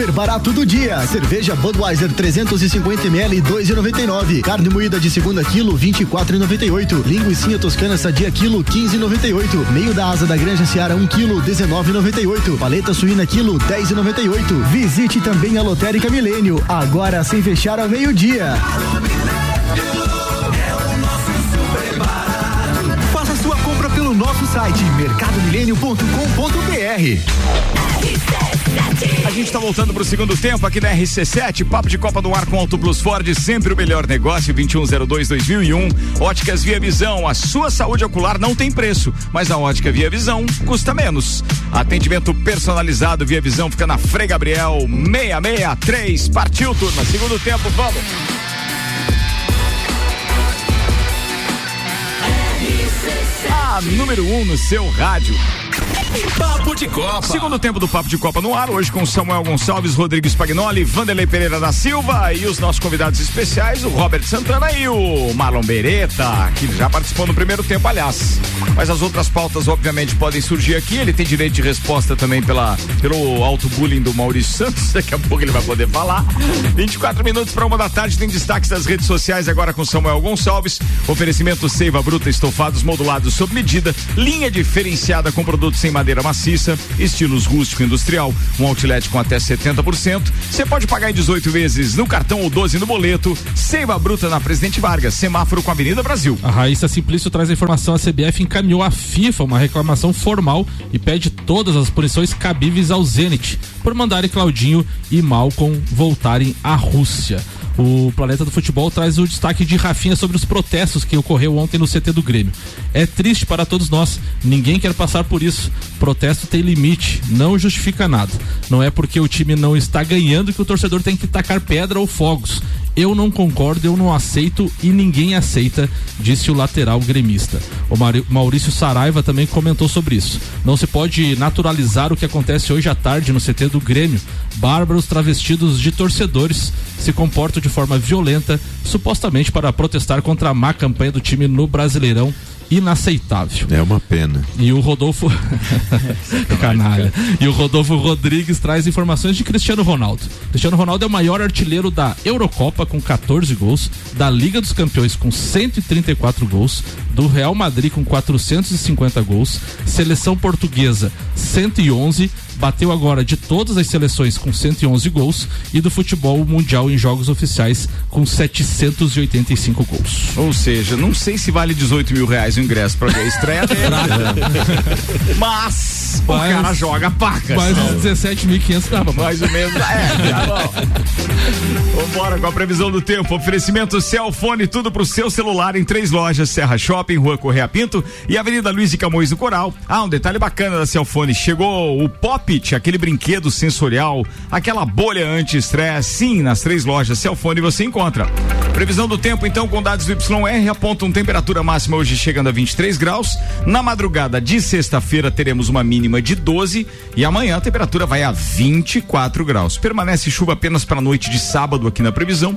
Super barato do dia. Cerveja Budweiser 350 ml 2,99. Carne moída de segunda quilo 24,98. Linguiça toscana sadia quilo 15,98. Meio da asa da Granja Seara 1 quilo 19,98. Paleta suína quilo 10,98. Visite também a Lotérica Milênio. Agora sem fechar ao meio-dia. Faça sua compra pelo nosso site mercadomilênio.com.br. A gente está voltando para o segundo tempo aqui na RC7, papo de Copa no ar com Auto Plus Ford, sempre o melhor negócio, 2102-2001. Óticas Via Visão, a sua saúde ocular não tem preço, mas a ótica Via Visão custa menos. Atendimento personalizado Via Visão fica na Frei Gabriel 663. Partiu, turma. Segundo tempo, vamos. A número 1 um no seu rádio. Papo de Copa. Segundo tempo do Papo de Copa no ar, hoje com Samuel Gonçalves, Rodrigues Spagnoli, Vanderlei Pereira da Silva e os nossos convidados especiais, o Robert Santana e o Marlon Beretta, que já participou no primeiro tempo, aliás. Mas as outras pautas, obviamente, podem surgir aqui. Ele tem direito de resposta também pela, pelo auto-bullying do Maurício Santos. [laughs] Daqui a pouco ele vai poder falar. 24 minutos para uma da tarde, tem destaques das redes sociais agora com Samuel Gonçalves. Oferecimento Seiva Bruta, estofados modulados sob medida, linha diferenciada com produtos produtos em madeira maciça, estilos rústico e industrial, um outlet com até 70%. Você pode pagar em 18 vezes no cartão ou 12 no boleto. Seiva Bruta na Presidente Vargas, semáforo com a Avenida Brasil. A Raíssa Simplício traz a informação: a CBF encaminhou à FIFA uma reclamação formal e pede todas as punições cabíveis ao Zenit por mandarem Claudinho e Malcolm voltarem à Rússia. O Planeta do Futebol traz o destaque de Rafinha sobre os protestos que ocorreu ontem no CT do Grêmio. É triste para todos nós, ninguém quer passar por isso. Protesto tem limite, não justifica nada. Não é porque o time não está ganhando que o torcedor tem que tacar pedra ou fogos. Eu não concordo, eu não aceito e ninguém aceita, disse o lateral gremista. O Maurício Saraiva também comentou sobre isso. Não se pode naturalizar o que acontece hoje à tarde no CT do Grêmio. Bárbaros travestidos de torcedores se comportam de forma violenta, supostamente para protestar contra a má campanha do time no Brasileirão. Inaceitável. É uma pena. E o Rodolfo. [laughs] Canalha. E o Rodolfo Rodrigues traz informações de Cristiano Ronaldo. Cristiano Ronaldo é o maior artilheiro da Eurocopa com 14 gols, da Liga dos Campeões com 134 gols, do Real Madrid com 450 gols, seleção portuguesa 111, bateu agora de todas as seleções com 111 gols e do futebol mundial em jogos oficiais com 785 gols. Ou seja, não sei se vale 18 mil reais o ingresso ver a estreia [laughs] dele. Mas o Mas- cara joga pacas. Mais uns 17.500 dava. Mais ou menos. É, tá bom. [laughs] Vambora com a previsão do tempo. Oferecimento Celfone, tudo pro seu celular em três lojas: Serra Shopping, Rua Correia Pinto e Avenida Luiz de Camões do Coral. Ah, um detalhe bacana da Celfone: chegou o Popit, aquele brinquedo sensorial, aquela bolha anti-estresse. Sim, nas três lojas Celfone você encontra. Previsão do tempo, então, com dados do YR apontam temperatura máxima hoje chegando a 23 graus. Na madrugada de sexta-feira teremos uma mínima de 12 e amanhã a temperatura vai a 24 graus. Permanece chuva apenas para a noite de sábado aqui na previsão.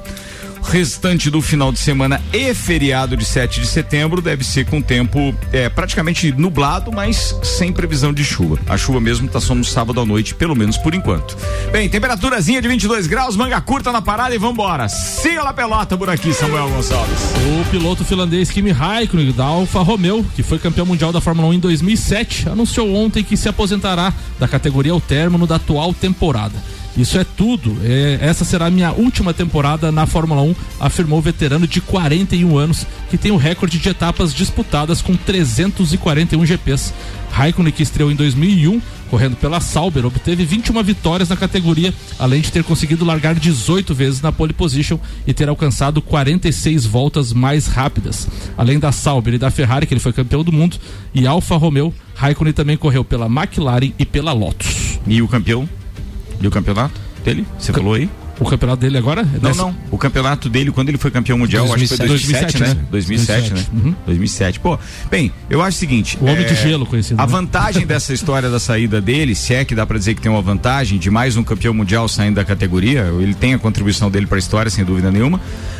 Restante do final de semana e feriado de 7 de setembro deve ser com tempo é, praticamente nublado, mas sem previsão de chuva. A chuva mesmo tá só no sábado à noite, pelo menos por enquanto. Bem, temperaturazinha de 22 graus, manga curta na parada e vambora. Siga lá pelota por aqui, Samuel Gonçalves. O piloto finlandês Kimi Raikkonen da Alfa Romeo, que foi campeão mundial da Fórmula 1 em 2007, anunciou ontem que se aposentará da categoria ao término da atual temporada. Isso é tudo. É, essa será a minha última temporada na Fórmula 1, afirmou o veterano de 41 anos, que tem o recorde de etapas disputadas com 341 GPs. Raikkonen, que estreou em 2001, correndo pela Sauber, obteve 21 vitórias na categoria, além de ter conseguido largar 18 vezes na pole position e ter alcançado 46 voltas mais rápidas. Além da Sauber e da Ferrari, que ele foi campeão do mundo, e Alfa Romeo, Raikkonen também correu pela McLaren e pela Lotus. E o campeão? E o campeonato dele? Você falou aí? O campeonato dele agora? É Não, não. O campeonato dele, quando ele foi campeão mundial, acho que foi 2007, 2007, né? né? 2007, né? 2007. Pô, bem, eu acho o seguinte. O homem de gelo conhecido, A né? vantagem dessa [laughs] história da saída dele, se é que dá pra dizer que tem uma vantagem de mais um campeão mundial saindo da categoria, ele tem a contribuição dele pra história, sem dúvida nenhuma.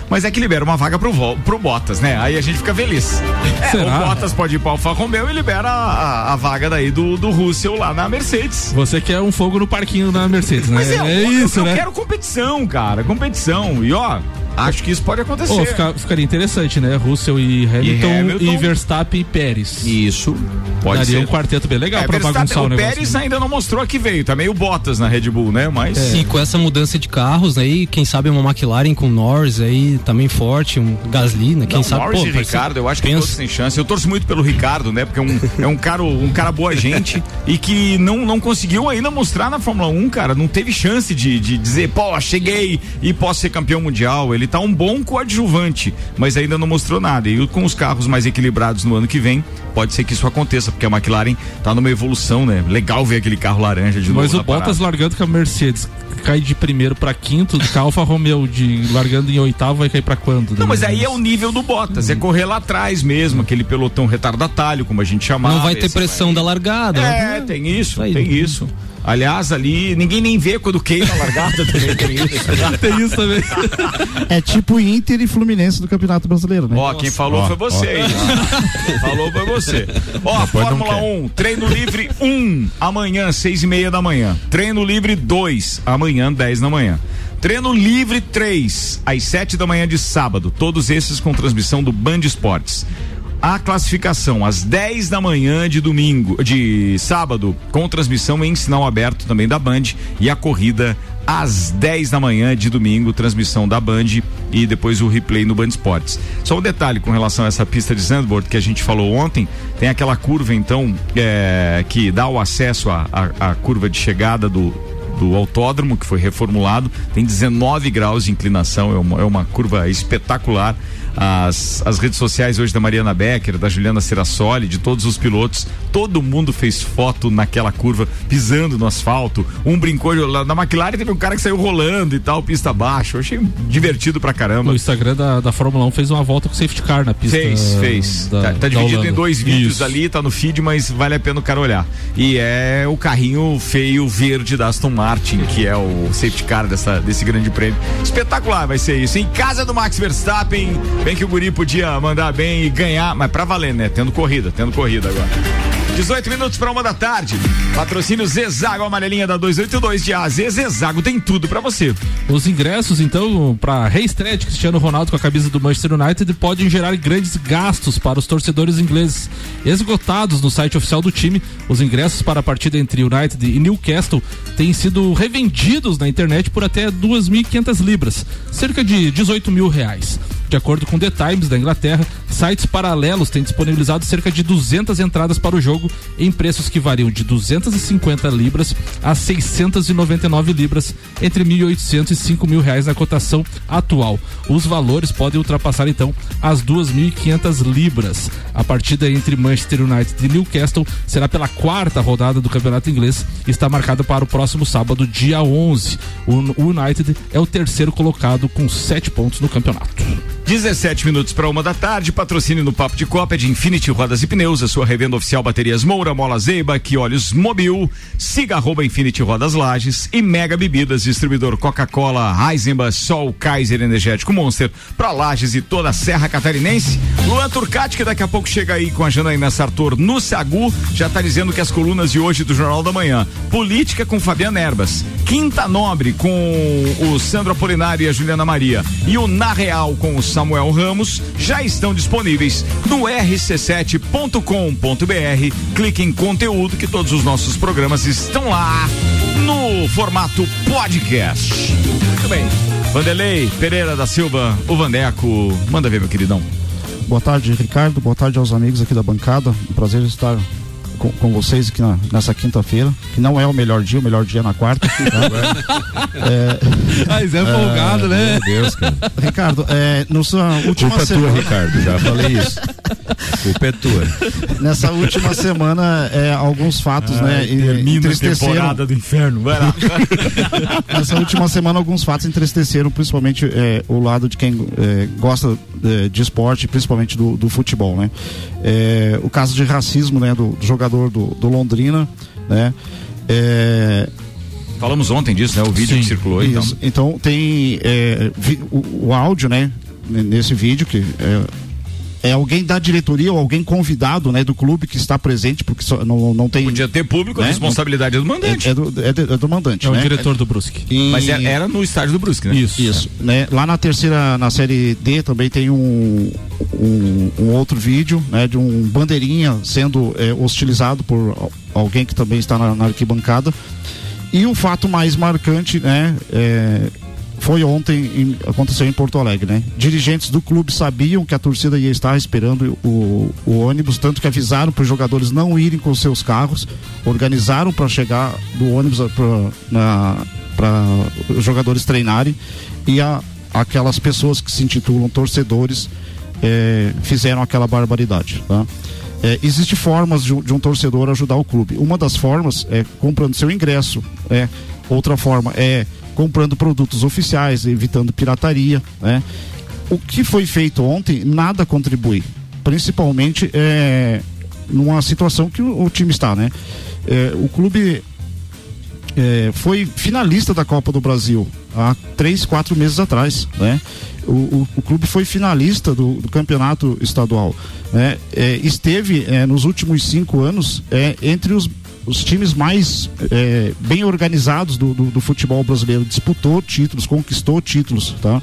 Mas é que libera uma vaga pro, Vol- pro Bottas, né? Aí a gente fica feliz. É, Será? o Bottas pode ir pro Alfa Romeo e libera a, a- a vaga daí do, do Russell lá na Mercedes. Você quer um fogo no parquinho da Mercedes, né? Mas é, é eu, isso, eu né? quero competição, cara, competição. E ó, acho que isso pode acontecer. Pô, fica- ficaria interessante, né? Russell e Hamilton e, Hamilton. Verstappen e Pérez. Isso. Pode Daria ser. um quarteto bem legal É, pra Verstappen- bagunçar o, o negócio. né? Pérez ainda não mostrou que veio, tá meio Bottas na Red Bull, né? Mas E com essa mudança de carros aí, quem sabe uma McLaren com Norris aí também forte, um Gasly, né? Quem Não, sabe, Norris pô, e Ricardo, eu acho que pensa- todos têm chance. Eu torço muito pelo Ricardo, né? Porque é um, é um cara, um cara boa gente [laughs] e que não, não conseguiu ainda mostrar na Fórmula 1, cara. Não teve chance de, de dizer, pô, cheguei e posso ser campeão mundial. Ele tá um bom coadjuvante, mas ainda não mostrou nada. E com os carros mais equilibrados no ano que vem, pode ser que isso aconteça, porque a McLaren tá numa evolução, né? Legal ver aquele carro laranja de novo. Mas o parada. Bottas largando com a Mercedes cai de primeiro pra quinto, com a Alfa Romeo de largando em oitavo vai cair pra quando? Não, mas aí é o nível do Bottas, é correr lá atrás mesmo, aquele pelotão retardatário, como a gente chamava. Não vai ter pressão da largada. É, né? tem isso, Aí. tem isso. Aliás, ali, ninguém nem vê quando queima a largada [laughs] também tem isso. tem isso também. É tipo Inter e Fluminense do Campeonato Brasileiro, né? Ó, quem falou Ó, foi você ó. falou foi você. Ó, Depois Fórmula quer. 1, treino livre 1, amanhã, seis e meia da manhã. Treino livre 2, amanhã, 10 da manhã. Treino livre 3, às 7 da manhã de sábado. Todos esses com transmissão do Band Esportes. A classificação às 10 da manhã de domingo, de sábado, com transmissão em sinal aberto também da Band e a corrida às 10 da manhã de domingo, transmissão da Band e depois o replay no Band Esportes. Só um detalhe com relação a essa pista de sandboard que a gente falou ontem, tem aquela curva então é, que dá o acesso à, à, à curva de chegada do, do autódromo que foi reformulado, tem 19 graus de inclinação, é uma, é uma curva espetacular as, as redes sociais hoje da Mariana Becker, da Juliana Serassoli, de todos os pilotos, todo mundo fez foto naquela curva, pisando no asfalto. Um brincou lá na McLaren, teve um cara que saiu rolando e tal, pista abaixo. Eu achei divertido pra caramba. O Instagram da, da Fórmula 1 fez uma volta com safety car na pista. Fez, fez. Da, tá, tá dividido Holanda. em dois vídeos Isso. ali, tá no feed, mas vale a pena o cara olhar. E é o carrinho feio verde da Aston Martin, que é o safety car dessa, desse grande prêmio. Espetacular vai ser isso. Em casa do Max Verstappen, bem que o Guri podia mandar bem e ganhar, mas pra valer, né? Tendo corrida, tendo corrida agora. 18 minutos para uma da tarde. Patrocínio Zezago, amarelinha da 282 de AZ. Zezago tem tudo para você. Os ingressos, então, para reestreia de Cristiano Ronaldo com a camisa do Manchester United podem gerar grandes gastos para os torcedores ingleses. Esgotados no site oficial do time, os ingressos para a partida entre United e Newcastle têm sido revendidos na internet por até 2.500 libras, cerca de 18 mil reais. De acordo com The Times da Inglaterra, sites paralelos têm disponibilizado cerca de 200 entradas para o jogo em preços que variam de 250 libras a 699 libras, entre 1.800 e 5 mil reais na cotação atual. Os valores podem ultrapassar então as 2.500 libras. A partida entre Manchester United e Newcastle será pela quarta rodada do Campeonato Inglês e está marcada para o próximo sábado, dia 11. O United é o terceiro colocado com sete pontos no campeonato. 17 minutos para uma da tarde, patrocínio no Papo de Copa é de Infinity Rodas e Pneus, a sua revenda oficial baterias Moura, Mola Zeiba, que olhos Mobil, siga arroba Infinity Rodas Lages e Mega Bebidas, distribuidor Coca-Cola, Heisenbach, Sol, Kaiser Energético Monster, para Lages e toda a Serra Catarinense. Luan Turcati, que daqui a pouco chega aí com a Janaína Sartor no Sagu, já está dizendo que as colunas de hoje do Jornal da Manhã, Política com Fabiana Erbas, Quinta Nobre com o Sandro Apolinário e a Juliana Maria e o Na Real com o Samuel Ramos já estão disponíveis no rc7.com.br. Clique em conteúdo que todos os nossos programas estão lá no formato podcast. Muito bem. Vanderlei Pereira da Silva, o Vandeco, manda ver, meu queridão. Boa tarde, Ricardo. Boa tarde aos amigos aqui da bancada. Um prazer estar com, com vocês aqui na- nessa quinta-feira, que não é o melhor dia, o melhor dia é na quarta. [laughs] tá? é, Mas é folgado, né? Meu Deus, cara. Ricardo, é, sua última Culpa é tua, semana. Ricardo. Já falei isso. Culpa é tua. Nessa última semana, é, alguns fatos, né? e- Termina a temporada do inferno, vai lá. [laughs] Nessa última semana, alguns fatos entristeceram, principalmente é, o lado de quem é, gosta é, de esporte, principalmente do, do futebol, né? É, o caso de racismo, né, do, do jogador do, do Londrina, né? É, Falamos ontem disso, né? O vídeo que circulou então. isso. Então tem é, vi- o, o áudio, né? Nesse vídeo que é, é alguém da diretoria ou alguém convidado, né, do clube que está presente, porque só- não, não tem. Podia ter público, a né? responsabilidade é do mandante. É, é do, é do- é do mandante, É o né? diretor do Brusque. E- Mas era, era no estádio do Brusque, né? Isso. Isso, né? Lá na terceira, na série D também tem um, um, um outro vídeo, né? De um bandeirinha sendo é, hostilizado por al- alguém que também está na, na arquibancada. E o fato mais marcante, né? é, foi ontem, em- aconteceu em Porto Alegre, né? Dirigentes do clube sabiam que a torcida ia estar esperando o, o ônibus, tanto que avisaram para os jogadores não irem com seus carros, organizaram para chegar do ônibus para os jogadores treinarem e a, aquelas pessoas que se intitulam torcedores eh, fizeram aquela barbaridade, tá? É, existe formas de, um- de um torcedor ajudar o clube. Uma das formas é comprando seu ingresso. É. Outra forma é comprando produtos oficiais, evitando pirataria. Né? O que foi feito ontem nada contribui. Principalmente é, numa situação que o, o time está. Né? É, o clube é, foi finalista da Copa do Brasil há três, quatro meses atrás, né? O, o, o clube foi finalista do, do campeonato estadual, né? É, esteve é, nos últimos cinco anos é, entre os, os times mais é, bem organizados do, do, do futebol brasileiro, disputou títulos, conquistou títulos, tá?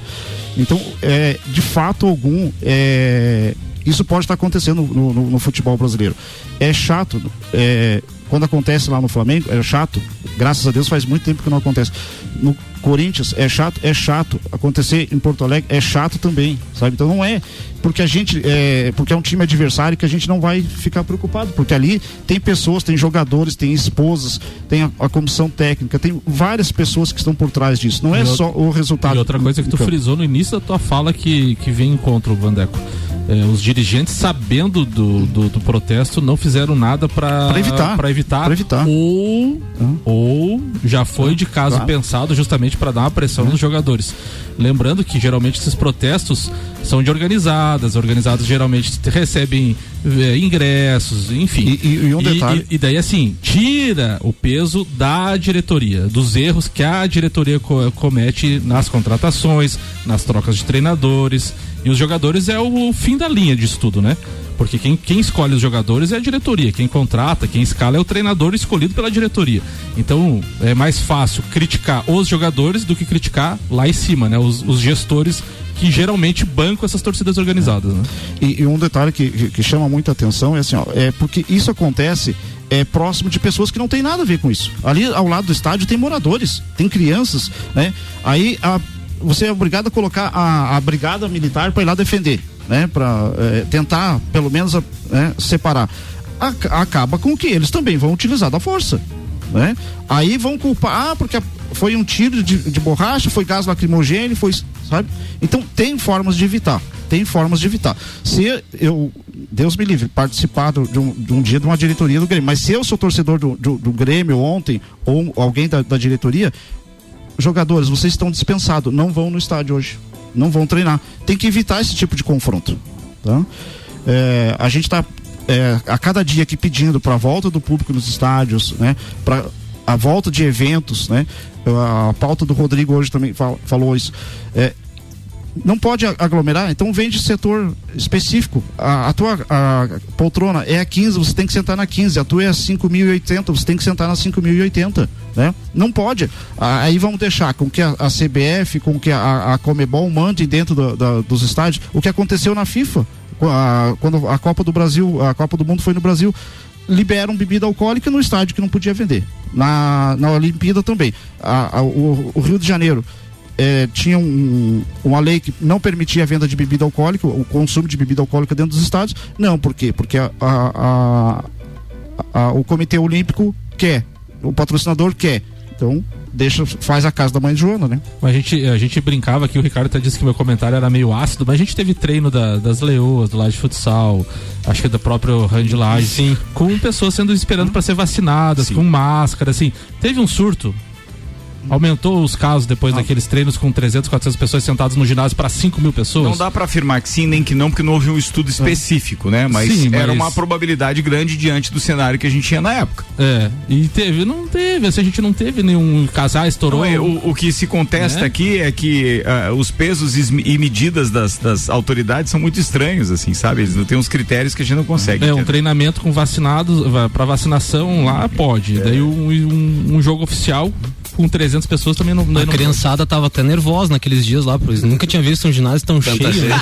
Então, é, de fato algum, é, Isso pode estar acontecendo no, no, no futebol brasileiro. É chato, é, quando acontece lá no Flamengo, é chato. Graças a Deus faz muito tempo que não acontece. No Corinthians é chato, é chato. Acontecer em Porto Alegre é chato também, sabe? Então não é porque a gente é porque é um time adversário que a gente não vai ficar preocupado, porque ali tem pessoas, tem jogadores, tem esposas, tem a, a comissão técnica, tem várias pessoas que estão por trás disso. Não é E só o resultado. E outra coisa que tu frisou no início da tua fala que, que vem em contra o Vandeco. É, os dirigentes, sabendo do, do, do protesto, não fizeram nada para Pra evitar. pra evitar, Pra evitar. Ou, ou já foi de caso Claro. pensado justamente para dar uma pressão nos jogadores. Lembrando que geralmente esses protestos são de organizadas, organizadas geralmente recebem é, ingressos, enfim. E, e um detalhe. E, e daí, assim, tira o peso da diretoria, dos erros que a diretoria co- comete nas contratações, nas trocas de treinadores. E os jogadores é o, fim da linha disso tudo, né? Porque quem, quem escolhe os jogadores é a diretoria, quem contrata, quem escala é o treinador escolhido pela diretoria. Então é mais fácil criticar os jogadores do que criticar lá em cima, né? Os, os gestores que geralmente bancam essas torcidas organizadas, né? E, e um detalhe que, que, chama muita atenção é assim, ó, é porque isso acontece é próximo de pessoas que não tem nada a ver com isso. Ali ao lado do estádio tem moradores, tem crianças, né? Aí a- você é obrigado a colocar a, a brigada militar para ir lá defender, né? Para tentar pelo menos a- né, separar. Ac- acaba com que eles também vão utilizar da força, né? Aí vão culpar, ah, porque a- foi um tiro de, de borracha, foi gás lacrimogêneo, foi, sabe? Então tem formas de evitar, tem formas de evitar. Se eu, Deus me livre, participar de um, de um dia de uma diretoria do Grêmio, mas se eu sou torcedor do, do, do Grêmio ontem, ou alguém da, da diretoria, jogadores, vocês estão dispensados, não vão no estádio hoje, não vão treinar. Tem que evitar esse tipo de confronto. Tá? É, a gente está a cada dia aqui pedindo para a volta do público nos estádios, né? Para a volta de eventos, né? A, pauta do Rodrigo hoje também fal- falou isso. É, não pode aglomerar, então vem de setor específico. A, a tua a poltrona é a 15, você tem que sentar na 15. A tua é a 5.080, você tem que sentar na 5.080. Né? Não pode. Aí vamos deixar com que a, a CBF, com que a, a Comebol mande dentro da- da- dos estádios o que aconteceu na FIFA. A- quando a Copa do Brasil, a Copa do Mundo foi no Brasil, liberam bebida alcoólica no estádio que não podia vender. Na, na Olimpíada também. A- a- o, o Rio de Janeiro eh, tinha um- uma lei que não permitia a venda de bebida alcoólica, o consumo de bebida alcoólica dentro dos estádios. Não, por quê? Porque a- a- a- a- o Comitê Olímpico quer, o patrocinador quer. Então, deixa, faz a casa da mãe de Joana, né? Mas a gente, a gente brincava aqui, o Ricardo até disse que meu comentário era meio ácido, mas a gente teve treino da- das leoas, do Laje Futsal, acho que do próprio Randy Laje, Sim. com pessoas sendo esperando para ser vacinadas, com máscara, assim. Teve um surto. Aumentou os casos depois daqueles treinos com 300, 400 pessoas sentadas no ginásio para 5 mil pessoas? Não dá pra afirmar que sim nem que não, porque não houve um estudo específico, né? Mas, Sim, era mas- uma probabilidade grande diante do cenário que a gente tinha na época. É, e teve, não teve, assim, a gente não teve nenhum casal estourou. Não, é, o, o que se contesta Né? aqui é que ah, os pesos e medidas das, das autoridades são muito estranhos, assim, sabe? Eles não têm uns critérios que a gente não consegue. É, um entender. treinamento com vacinados, para vacinação lá pode. É. Daí um, um, um jogo oficial com 300 pessoas também não. A não criançada tava até nervosa naqueles dias lá, pois nunca tinha visto um ginásio tão cheio. né?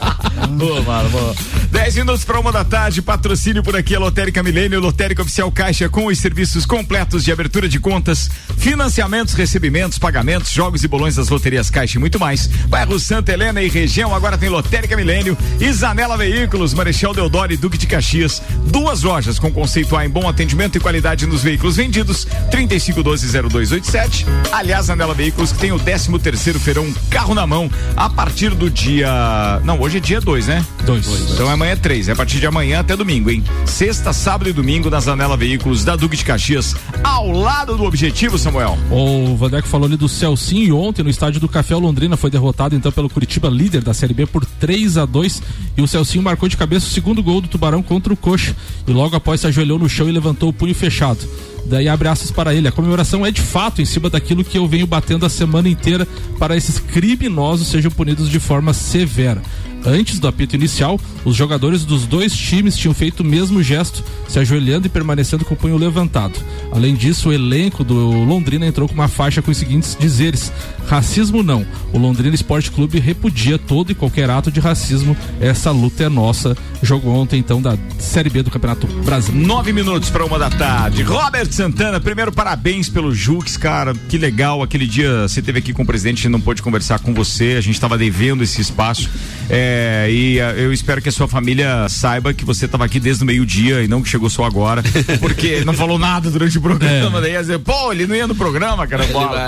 [laughs] [laughs] Boa, mano, boa. 10 minutos para uma da tarde, patrocínio por aqui, a Lotérica Milênio, Lotérica Oficial Caixa, com os serviços completos de abertura de contas, financiamentos, recebimentos, pagamentos, jogos e bolões das loterias Caixa e muito mais. Bairro Santa Helena e região, agora tem Lotérica Milênio Zanela Veículos, Marechal Deodoro e Duque de Caxias. Duas lojas com conceito A em bom atendimento e qualidade nos veículos vendidos, 3512-0287. Aliás, Zanela Veículos que tem o 13 terceiro feirão carro na mão, a partir do dia... Não, hoje é dia 2, né? Dois. Então amanhã é três. É a partir de amanhã até domingo, hein? Sexta, sábado e domingo na Zanela Veículos da Duque de Caxias, ao lado do objetivo, Samuel. O Vandeco falou ali do Celcinho e ontem no estádio do Café Londrina foi derrotado então pelo Curitiba, líder da Série B, por 3 a 2 e o Celcinho marcou de cabeça o segundo gol do Tubarão contra o Coxa e logo após se ajoelhou no chão e levantou o punho fechado. Daí abre aspas para ele. A comemoração é de fato em cima daquilo que eu venho batendo a semana inteira para esses criminosos sejam punidos de forma severa. Antes do apito inicial, os jogadores dos dois times tinham feito o mesmo gesto, se ajoelhando e permanecendo com o punho levantado. Além disso, o elenco do Londrina entrou com uma faixa com os seguintes dizeres: racismo não. O Londrina Esporte Clube repudia todo e qualquer ato de racismo. Essa luta é nossa. Jogo ontem, então, da Série B do Campeonato Brasileiro. Nove minutos para uma da tarde. Robert Santana, primeiro parabéns pelo Jux, cara. Que legal. Aquele dia você teve aqui com o presidente, não pôde conversar com você. A gente estava devendo esse espaço. É, e uh, eu espero que a sua família saiba que você estava aqui desde o meio-dia e não que chegou só agora. [laughs] Porque ele não falou nada durante o programa. É. Daí ia dizer, pô, ele não ia no programa, cara.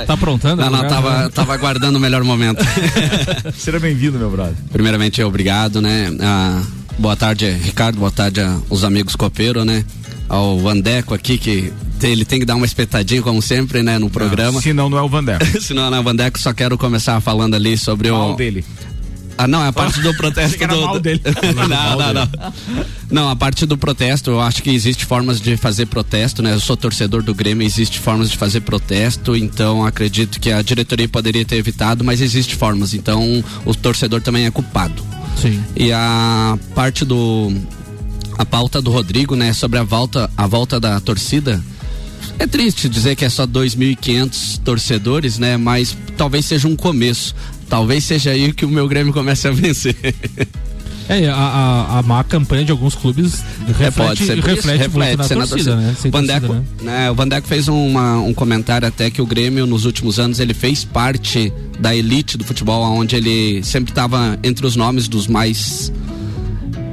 Tá aprontando? Não, não, tava, tava aguardando o melhor momento. [laughs] Seja bem-vindo, meu brother. Primeiramente, obrigado, né? Ah, boa tarde, Ricardo. Boa tarde aos amigos copeiros, né? Ao Vandeco aqui, que ele tem que dar uma espetadinha, como sempre, né, no programa. Não, se não, não é o Vandeco. [laughs] se não, não é o Vandeco, só quero começar falando ali sobre Mal o. dele. Ah, não, é a parte do protesto do. Mal dele. [laughs] não, não, não. Não, a parte do protesto, eu acho que existe formas de fazer protesto, né? Eu sou torcedor do Grêmio, existe formas de fazer protesto, então acredito que a diretoria poderia ter evitado, mas existe formas, então o torcedor também é culpado. Sim. E a parte do a pauta do Rodrigo, né, sobre a volta a volta da torcida, é triste dizer que é só 2.500 torcedores, né? Mas talvez seja um começo. Talvez seja aí que o meu Grêmio comece a vencer. É, a, a, a má campanha de alguns clubes reflete, é, pode ser reflete, reflete na torcida, torcida, né? Sem Vandeco, torcida, né? né? O Vandeco fez uma, um comentário até que o Grêmio nos últimos anos ele fez parte da elite do futebol, onde ele sempre estava entre os nomes dos mais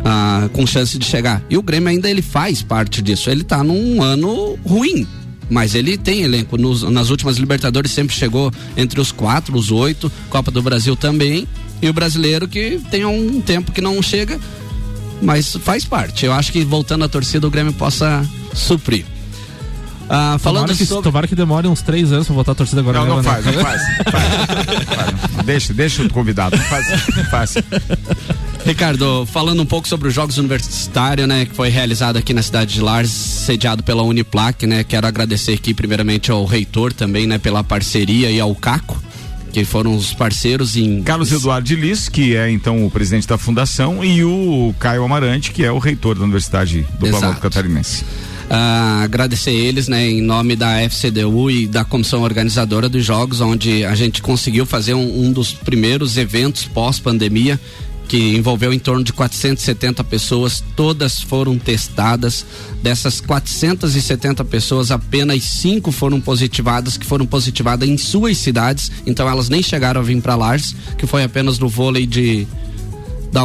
ah, com chance de chegar. E o Grêmio ainda ele faz parte disso. Ele está num ano ruim, mas ele tem elenco. Nos, nas últimas Libertadores sempre chegou entre os quatro, os oito, Copa do Brasil também. E o brasileiro que tem um tempo que não chega, mas faz parte. Eu acho que voltando à torcida o Grêmio possa suprir. Ah, falando tomara que, sobre... tomara que demore uns três anos pra voltar a torcida agora. Não, né, não faz, não faz. faz, faz. Deixa, deixa o convidado. Faz, faz. Ricardo, falando um pouco sobre os Jogos Universitários, né, que foi realizado aqui na cidade de Lars, sediado pela Uniplac, né, quero agradecer aqui primeiramente ao reitor também, né, pela parceria e ao Caco, que foram os parceiros em Carlos Eduardo de Lis, que é então o presidente da fundação, e o Caio Amarante, que é o reitor da Universidade do Exato. Planalto Catarinense. Ah, agradecer eles, né, em nome da FCDU e da comissão organizadora dos jogos, onde a gente conseguiu fazer um, um dos primeiros eventos pós-pandemia que envolveu em torno de 470 pessoas, todas foram testadas. Dessas 470 pessoas, apenas cinco foram positivadas, que foram positivadas em suas cidades, então elas nem chegaram a vir para Lars, que foi apenas no vôlei de da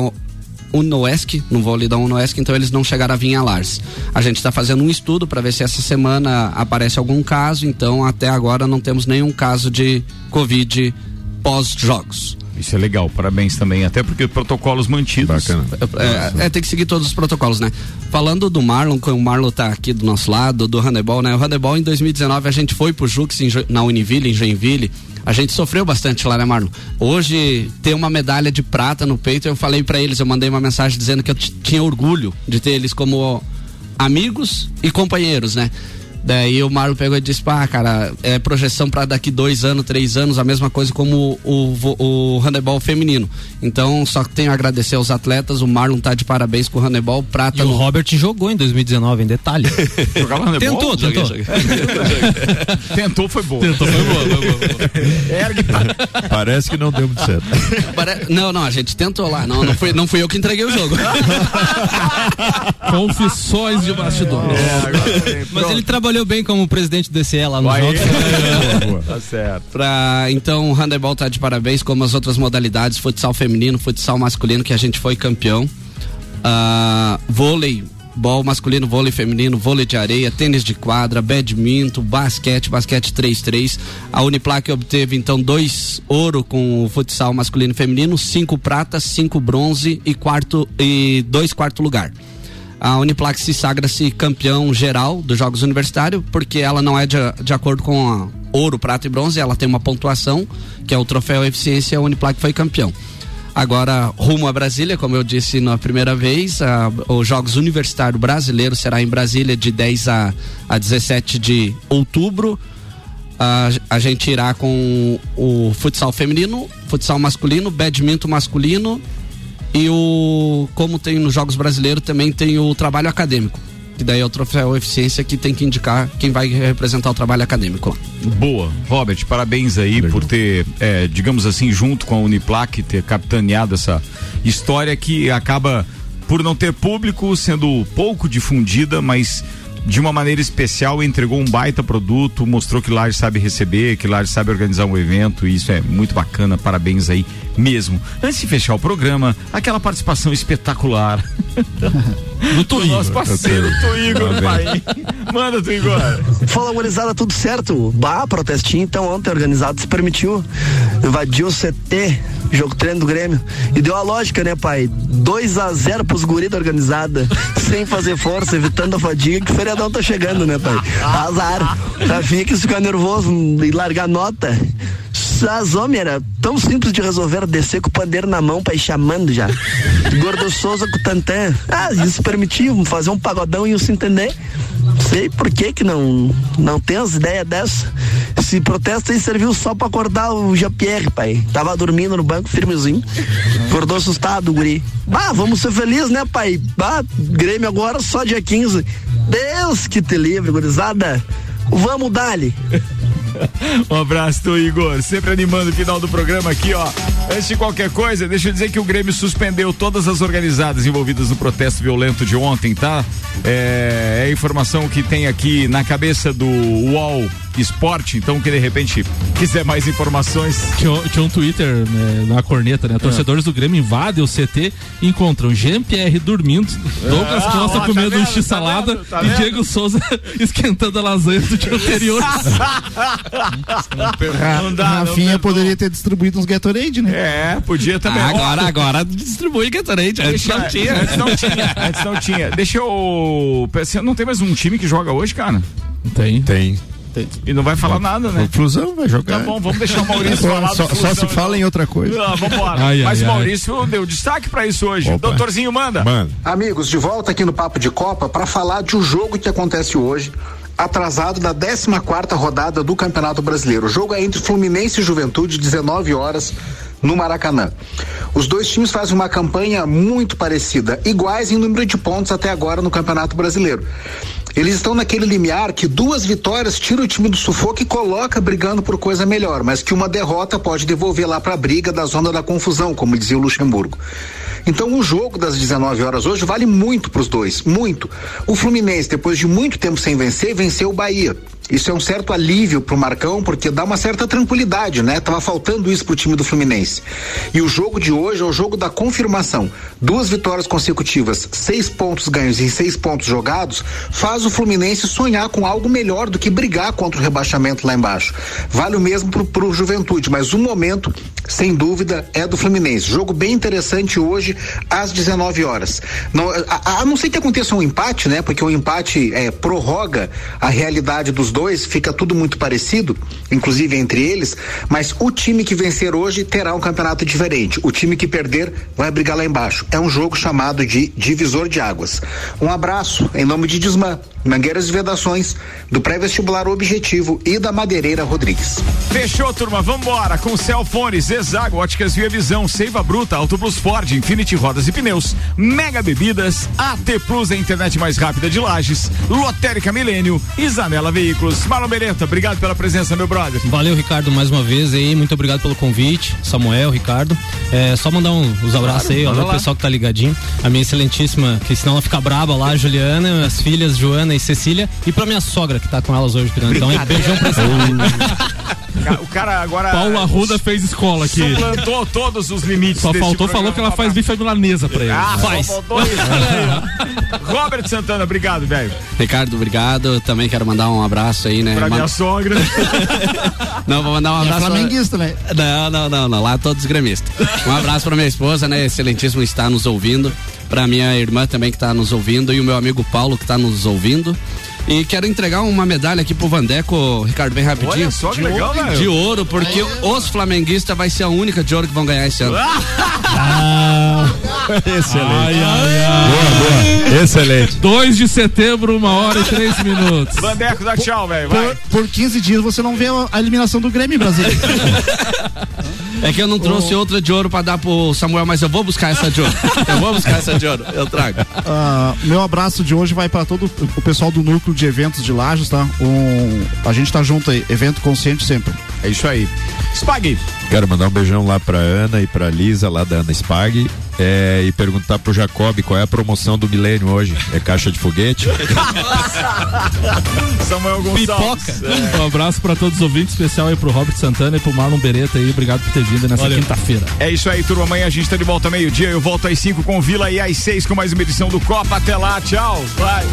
Unoesc, no vôlei da Unoesc, então eles não chegaram a vir a Lars. A gente está fazendo um estudo para ver se essa semana aparece algum caso, então até agora não temos nenhum caso de Covid pós-jogos. Isso é legal, parabéns também, até porque protocolos mantidos. Bacana. É, é, tem que seguir todos os protocolos, né? Falando do Marlon, o Marlon tá aqui do nosso lado, do handebol, né? O handebol em 2019 a gente foi pro Jux em na Univille, em Joinville. A gente sofreu bastante lá, né, Marlon? Hoje ter uma medalha de prata no peito, eu falei pra eles, eu mandei uma mensagem dizendo que eu tinha orgulho de ter eles como amigos e companheiros, né? Daí o Marlon pegou e disse, pá, cara, é projeção para daqui dois anos, três anos, a mesma coisa como o, vo- o handebol feminino. Então, só tenho a agradecer aos atletas, o Marlon tá de parabéns com o handebol, prata E o no... Robert jogou em 2019, em detalhe. [laughs] Jogava handebol? Tentou, tentou. [laughs] Tentou, foi boa. Tentou, foi boa, foi boa. [laughs] Ergue, Parece que não deu muito certo. Pare- Não, não, a gente tentou lá, não, não, fui, não fui eu que entreguei o jogo. Confissões de bastidores. Mas ele trabalhou bem como presidente do DCE lá nos Vai, jogos. [laughs] Tá certo. Pra, então, o handebol tá de parabéns, como as outras modalidades, futsal feminino, futsal masculino, que a gente foi campeão. Ah, vôlei, bol masculino, vôlei feminino, vôlei de areia, tênis de quadra, badminton, basquete, basquete 3-3. A Uniplac obteve então dois ouro com o futsal masculino e feminino, cinco pratas, cinco bronze e quarto e dois quarto lugar. A Uniplac se sagra-se campeão geral dos Jogos Universitários, porque ela não é de, de acordo com ouro, prata e bronze, ela tem uma pontuação, que é o troféu eficiência, a Uniplac foi campeão. Agora, rumo a Brasília, como eu disse na primeira vez, a- os Jogos Universitários Brasileiros será em Brasília de 10 a, a 17 de outubro. A, a gente irá com o futsal feminino, futsal masculino, badminton masculino E o como tem nos Jogos Brasileiros também tem o trabalho acadêmico. Que daí é o troféu eficiência que tem que indicar quem vai representar o trabalho acadêmico lá. Boa, Robert, parabéns aí por ter, é, digamos assim, junto com a Uniplac, ter capitaneado essa história que acaba por não ter público, sendo pouco difundida, mas de uma maneira especial entregou um baita produto, mostrou que Laje sabe receber, que Laje sabe organizar um evento, e isso é muito bacana, parabéns aí mesmo. Antes de fechar o programa, aquela participação espetacular [laughs] do Tuigor. Nosso parceiro, [laughs] Tuigor, pai. Manda, Tuigor. Fala, gurizada, tudo certo? Bah, protestinho, então, ontem organizado se permitiu. Invadiu o CT, jogo treino do Grêmio. E deu a lógica, né, pai? 2 a 0 pros guri da organizada, [laughs] sem fazer força, evitando a fadiga, que o feriadão tá chegando, né, pai? Azar. Rafinha quis ficar nervoso e largar nota. As homens era tão simples de resolver descer com o pandeiro na mão pra ir chamando já. [laughs] Gordo Souza com o Tantan. Ah, isso permitiu fazer um pagodão e o se entender. Sei por que que não, não tem as ideias dessa. Esse protesto aí serviu só pra acordar o Jean-Pierre, pai. Tava dormindo no banco firmezinho. Acordou assustado, o guri. Ah, vamos ser felizes, né, pai? Ah, Grêmio agora só dia 15. Deus que te livre, gurizada. Vamos dali. Um abraço do Igor, sempre animando o final do programa aqui, ó. Antes de qualquer coisa, deixa eu dizer que o Grêmio suspendeu todas as organizadas envolvidas no protesto violento de ontem, tá? É, é a informação que tem aqui na cabeça do UOL Esporte, então que de repente quiser mais informações. Tinha, tinha um Twitter né, na corneta, né? Torcedores do Grêmio invadem o CT e encontram Jean-Pierre dormindo, Douglas Ah, Costa ó, tá comendo vendo, um tá x-salada vendo, tá e? Diego Souza [laughs] esquentando a lasanha do dia anterior. Não dá, Rafinha poderia ter distribuído uns Gatorade, né? É, podia também. Ah, agora, agora distribui Gatorade. Antes Deixa, não tinha. Antes não tinha. Antes não tinha. Deixa eu. Não tem mais um time que joga hoje, cara? Tem. Tem. E não vai falar nada, né? O Flusão vai jogar. Tá bom, vamos deixar o Maurício [laughs] falar Só, só se fala em outra coisa. Ah, vambora. Ai, ai, Mas o ai. Maurício deu destaque pra isso hoje. Opa. Doutorzinho, manda. Mano. Amigos, de volta aqui no Papo de Copa para falar de um jogo que acontece hoje, atrasado da 14 quarta rodada do Campeonato Brasileiro. O jogo é entre Fluminense e Juventude, 19 horas no Maracanã. Os dois times fazem uma campanha muito parecida, iguais em número de pontos até agora no Campeonato Brasileiro. Eles estão naquele limiar que duas vitórias tiram o time do sufoco e coloca brigando por coisa melhor, mas que uma derrota pode devolver lá para a briga da zona da confusão, como dizia o Luxemburgo. Então o jogo das 19 horas hoje vale muito para os dois, muito. O Fluminense, depois de muito tempo sem vencer, venceu o Bahia. Isso é um certo alívio pro Marcão, porque dá uma certa tranquilidade, né? Tava faltando isso pro time do Fluminense. E o jogo de hoje é o jogo da confirmação. Duas vitórias consecutivas, seis pontos ganhos e seis pontos jogados, faz o Fluminense sonhar com algo melhor do que brigar contra o rebaixamento lá embaixo. Vale o mesmo pro, pro Juventude, mas o momento, sem dúvida, é do Fluminense. Jogo bem interessante hoje, às 19 horas. Não, a, a não ser que aconteça um empate, né? Porque o empate é, prorroga a realidade dos dois, fica tudo muito parecido, inclusive entre eles, mas o time que vencer hoje terá um campeonato diferente. O time que perder vai brigar lá embaixo. É um jogo chamado de divisor de águas. Um abraço em nome de Desmã, Mangueiras e Vedações, do pré-vestibular Objetivo e da Madeireira Rodrigues. Fechou, turma. Vambora. Com Celfones, Exago, Óticas Via Visão, Seiva Bruta, Auto Plus Ford, Infinity Rodas e Pneus, Mega Bebidas, AT Plus, a internet mais rápida de Lages, Lotérica Milênio e Zanela Veículos. Marlon Beretta, obrigado pela presença, meu brother. Valeu, Ricardo, mais uma vez aí. Muito obrigado pelo convite. Samuel, Ricardo. É, só mandar um, os abraços Claro, aí, ó, o pessoal que tá ligadinho. A minha excelentíssima, que senão ela fica braba lá, Juliana, as filhas Joana e Cecília. E pra minha sogra, que tá com elas hoje. Então, é beijão pra O cara agora. Paulo Arruda fez escola aqui. Suplantou todos os limites. Só faltou falou que ela faz bife milanesa pra ele. Ah, Faz. [laughs] Robert Santana, obrigado, velho. Ricardo, obrigado. Também quero mandar um abraço aí, né? Pra Man- minha sogra. [laughs] Não, vou mandar um É abraço. flamenguista, né? Não, não, não, não. Lá todos gremistas. Um abraço pra minha esposa, né? Excelentíssimo está nos ouvindo. Pra minha irmã também que tá nos ouvindo. E o meu amigo Paulo que tá nos ouvindo. E quero entregar uma medalha aqui pro Vandeco, Ricardo, bem rapidinho. Olha só que de legal, ouro, velho. De ouro, porque os flamenguistas vai ser a única de ouro que vão ganhar esse ano. Excelente. Ai, ai, ai. Boa, boa. Excelente. 2 de setembro, uma hora e três minutos. Bandeco, dá tchau, velho. Por, por 15 dias você não vê a, a eliminação do Grêmio brasileiro. [laughs] É que eu não trouxe outra de ouro pra dar pro Samuel, mas eu vou buscar essa de ouro. [laughs] Eu vou buscar essa de ouro, eu trago. Ah, meu abraço de hoje vai para todo o pessoal do núcleo de eventos de Lages, tá? Um, a gente tá junto aí, evento consciente sempre. É isso aí. Spag. Quero mandar um beijão lá pra Ana e pra Lisa, lá da Ana Spag. É, e perguntar pro Jacob qual é a promoção do milênio hoje. É caixa de foguete? [laughs] Samuel Gonçalves. Pipoca. Um abraço pra todos os ouvintes, especial aí pro Robert Santana e pro Marlon Beretta aí. Obrigado por ter vindo nessa quinta-feira. É isso aí, turma. Amanhã a gente tá de volta meio-dia. Eu volto às 5 com Vila e às 6 com mais uma edição do Copa. Até lá, tchau. Vai.